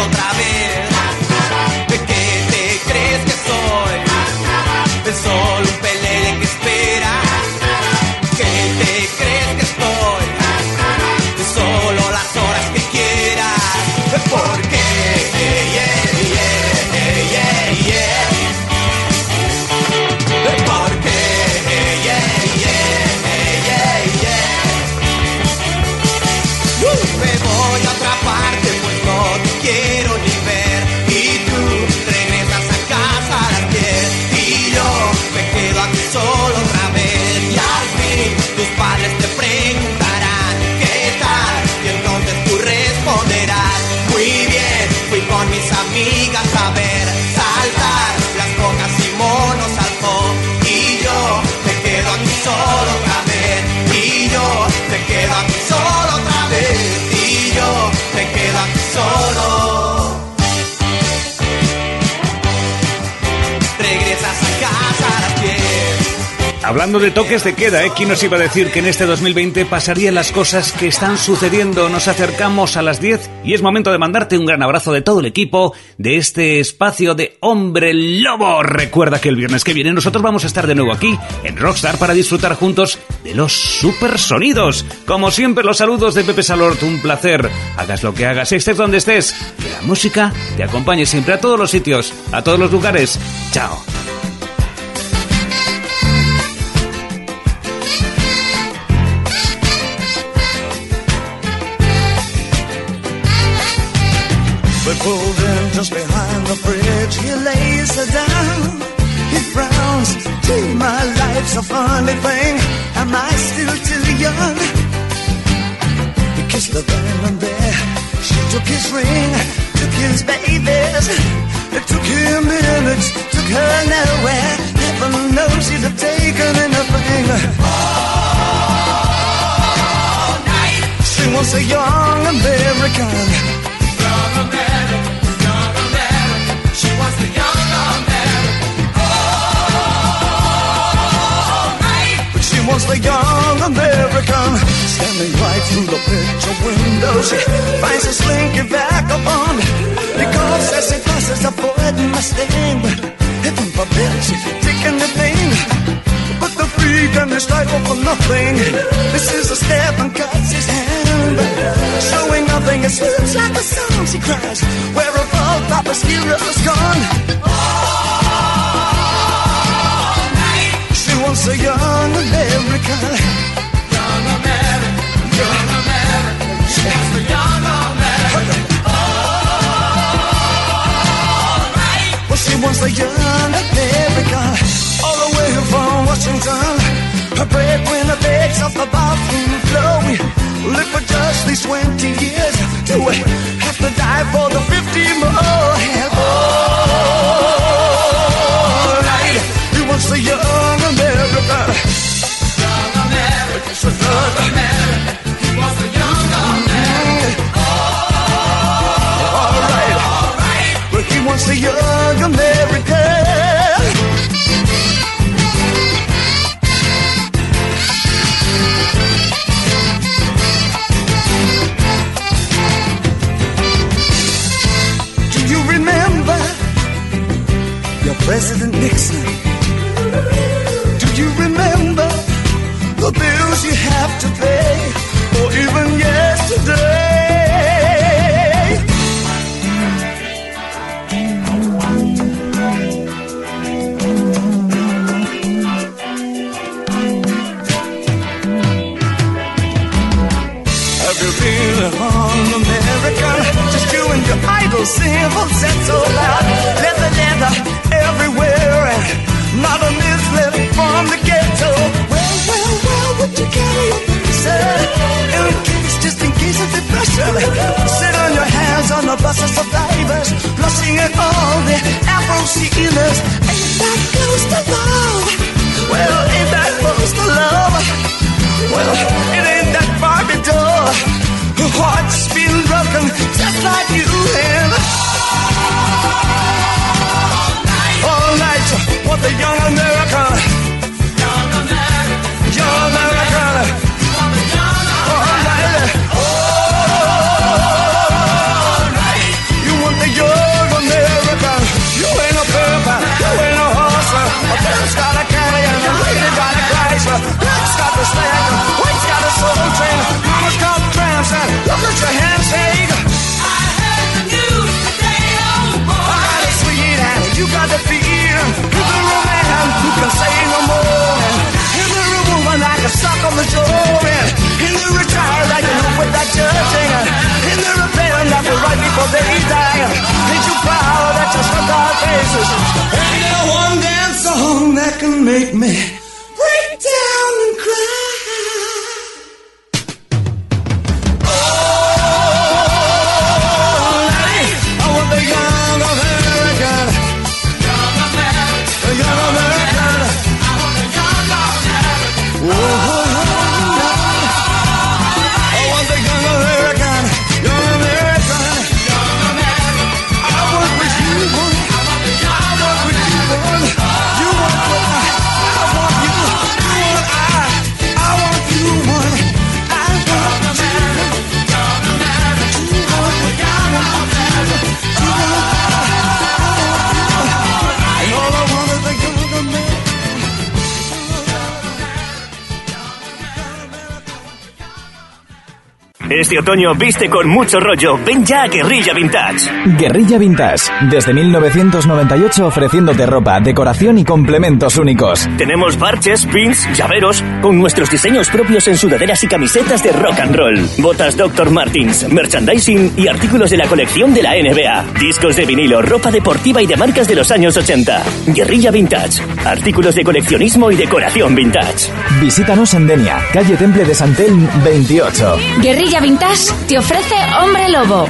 Falles otra vez. Hablando de toques de queda, ¿eh? ¿quién nos iba a decir que en este 2020 pasarían las cosas que están sucediendo? Nos acercamos a las 10 y es momento de mandarte un gran abrazo de todo el equipo de este espacio de Hombre Lobo. Recuerda que el viernes que viene nosotros vamos a estar de nuevo aquí en Rockstar para disfrutar juntos de los super sonidos. Como siempre, los saludos de Pepe Salort, un placer. Hagas lo que hagas, estés donde estés, que la música te acompañe siempre a todos los sitios, a todos los lugares. Chao. Bridge. He lays her down. He frowns. Gee, my life's a funny thing. Am I still too young? He kissed the band there. She took his ring, took his babies. It took him minutes, took her nowhere. Heaven knows she'd have taken anything. All night. She was a young American. Was the young American. Standing right through the picture window. She finds a slinky vagabond. Because as she passes a Ford Mustang. Heaven forbid she's taking the thing. But the and the struggle for nothing. This is a step and cuts his hand. Showing nothing, it seems like a song she cries. Where all Papa's heroes gone? All night. She wants a young American. Young American. Young American. She was a young American. All night. Well, she was a young American. All the way from Washington. Her breadwinner begs off the bathroom floor. We live for just these 20 years. Do we have to die for the 50 more? And all right, he was the young America. Young American. She was young American. He was the young American. All right, all right. But he was the young American. President Nixon? Do you remember the bills you have to pay, or even yesterday? Have you been on American? Just you and your idol sing falsetto so loud. Leather, leather Sit on your hands on the buses of divers, blushing at all the Afro sealers. Ain't that close to love? Well, ain't that close to love? Well, it ain't that Barbie doll. Her heart's been broken just like you have. All night, what the young American. Rick's got the slag, Wade's got a soul train. Mama's called the tram, and look at your hands, hey. I heard the news today, oh boy. I got a sweet hand, you got the fear. You're the real man who can say no more. And the real woman I can suck on the jaw. And in the retired that can live without judging. In the rebellion that will write before they die. Ain't you proud that you stuck our faces? Ain't there one damn song that can make me... Este otoño viste con mucho rollo. Ven ya a Guerrilla Vintage. Guerrilla Vintage, desde 1998 ofreciéndote ropa, decoración y complementos únicos. Tenemos parches, pins, llaveros, con nuestros diseños propios en sudaderas y camisetas de rock and roll. Botas Dr. Martins, merchandising y artículos de la colección de la NBA. Discos de vinilo, ropa deportiva y de marcas de los años 80. Guerrilla Vintage. Artículos de coleccionismo y decoración vintage. Visítanos en Denia, calle Temple de Santelm 28. Guerrilla Vintage te ofrece Hombre Lobo.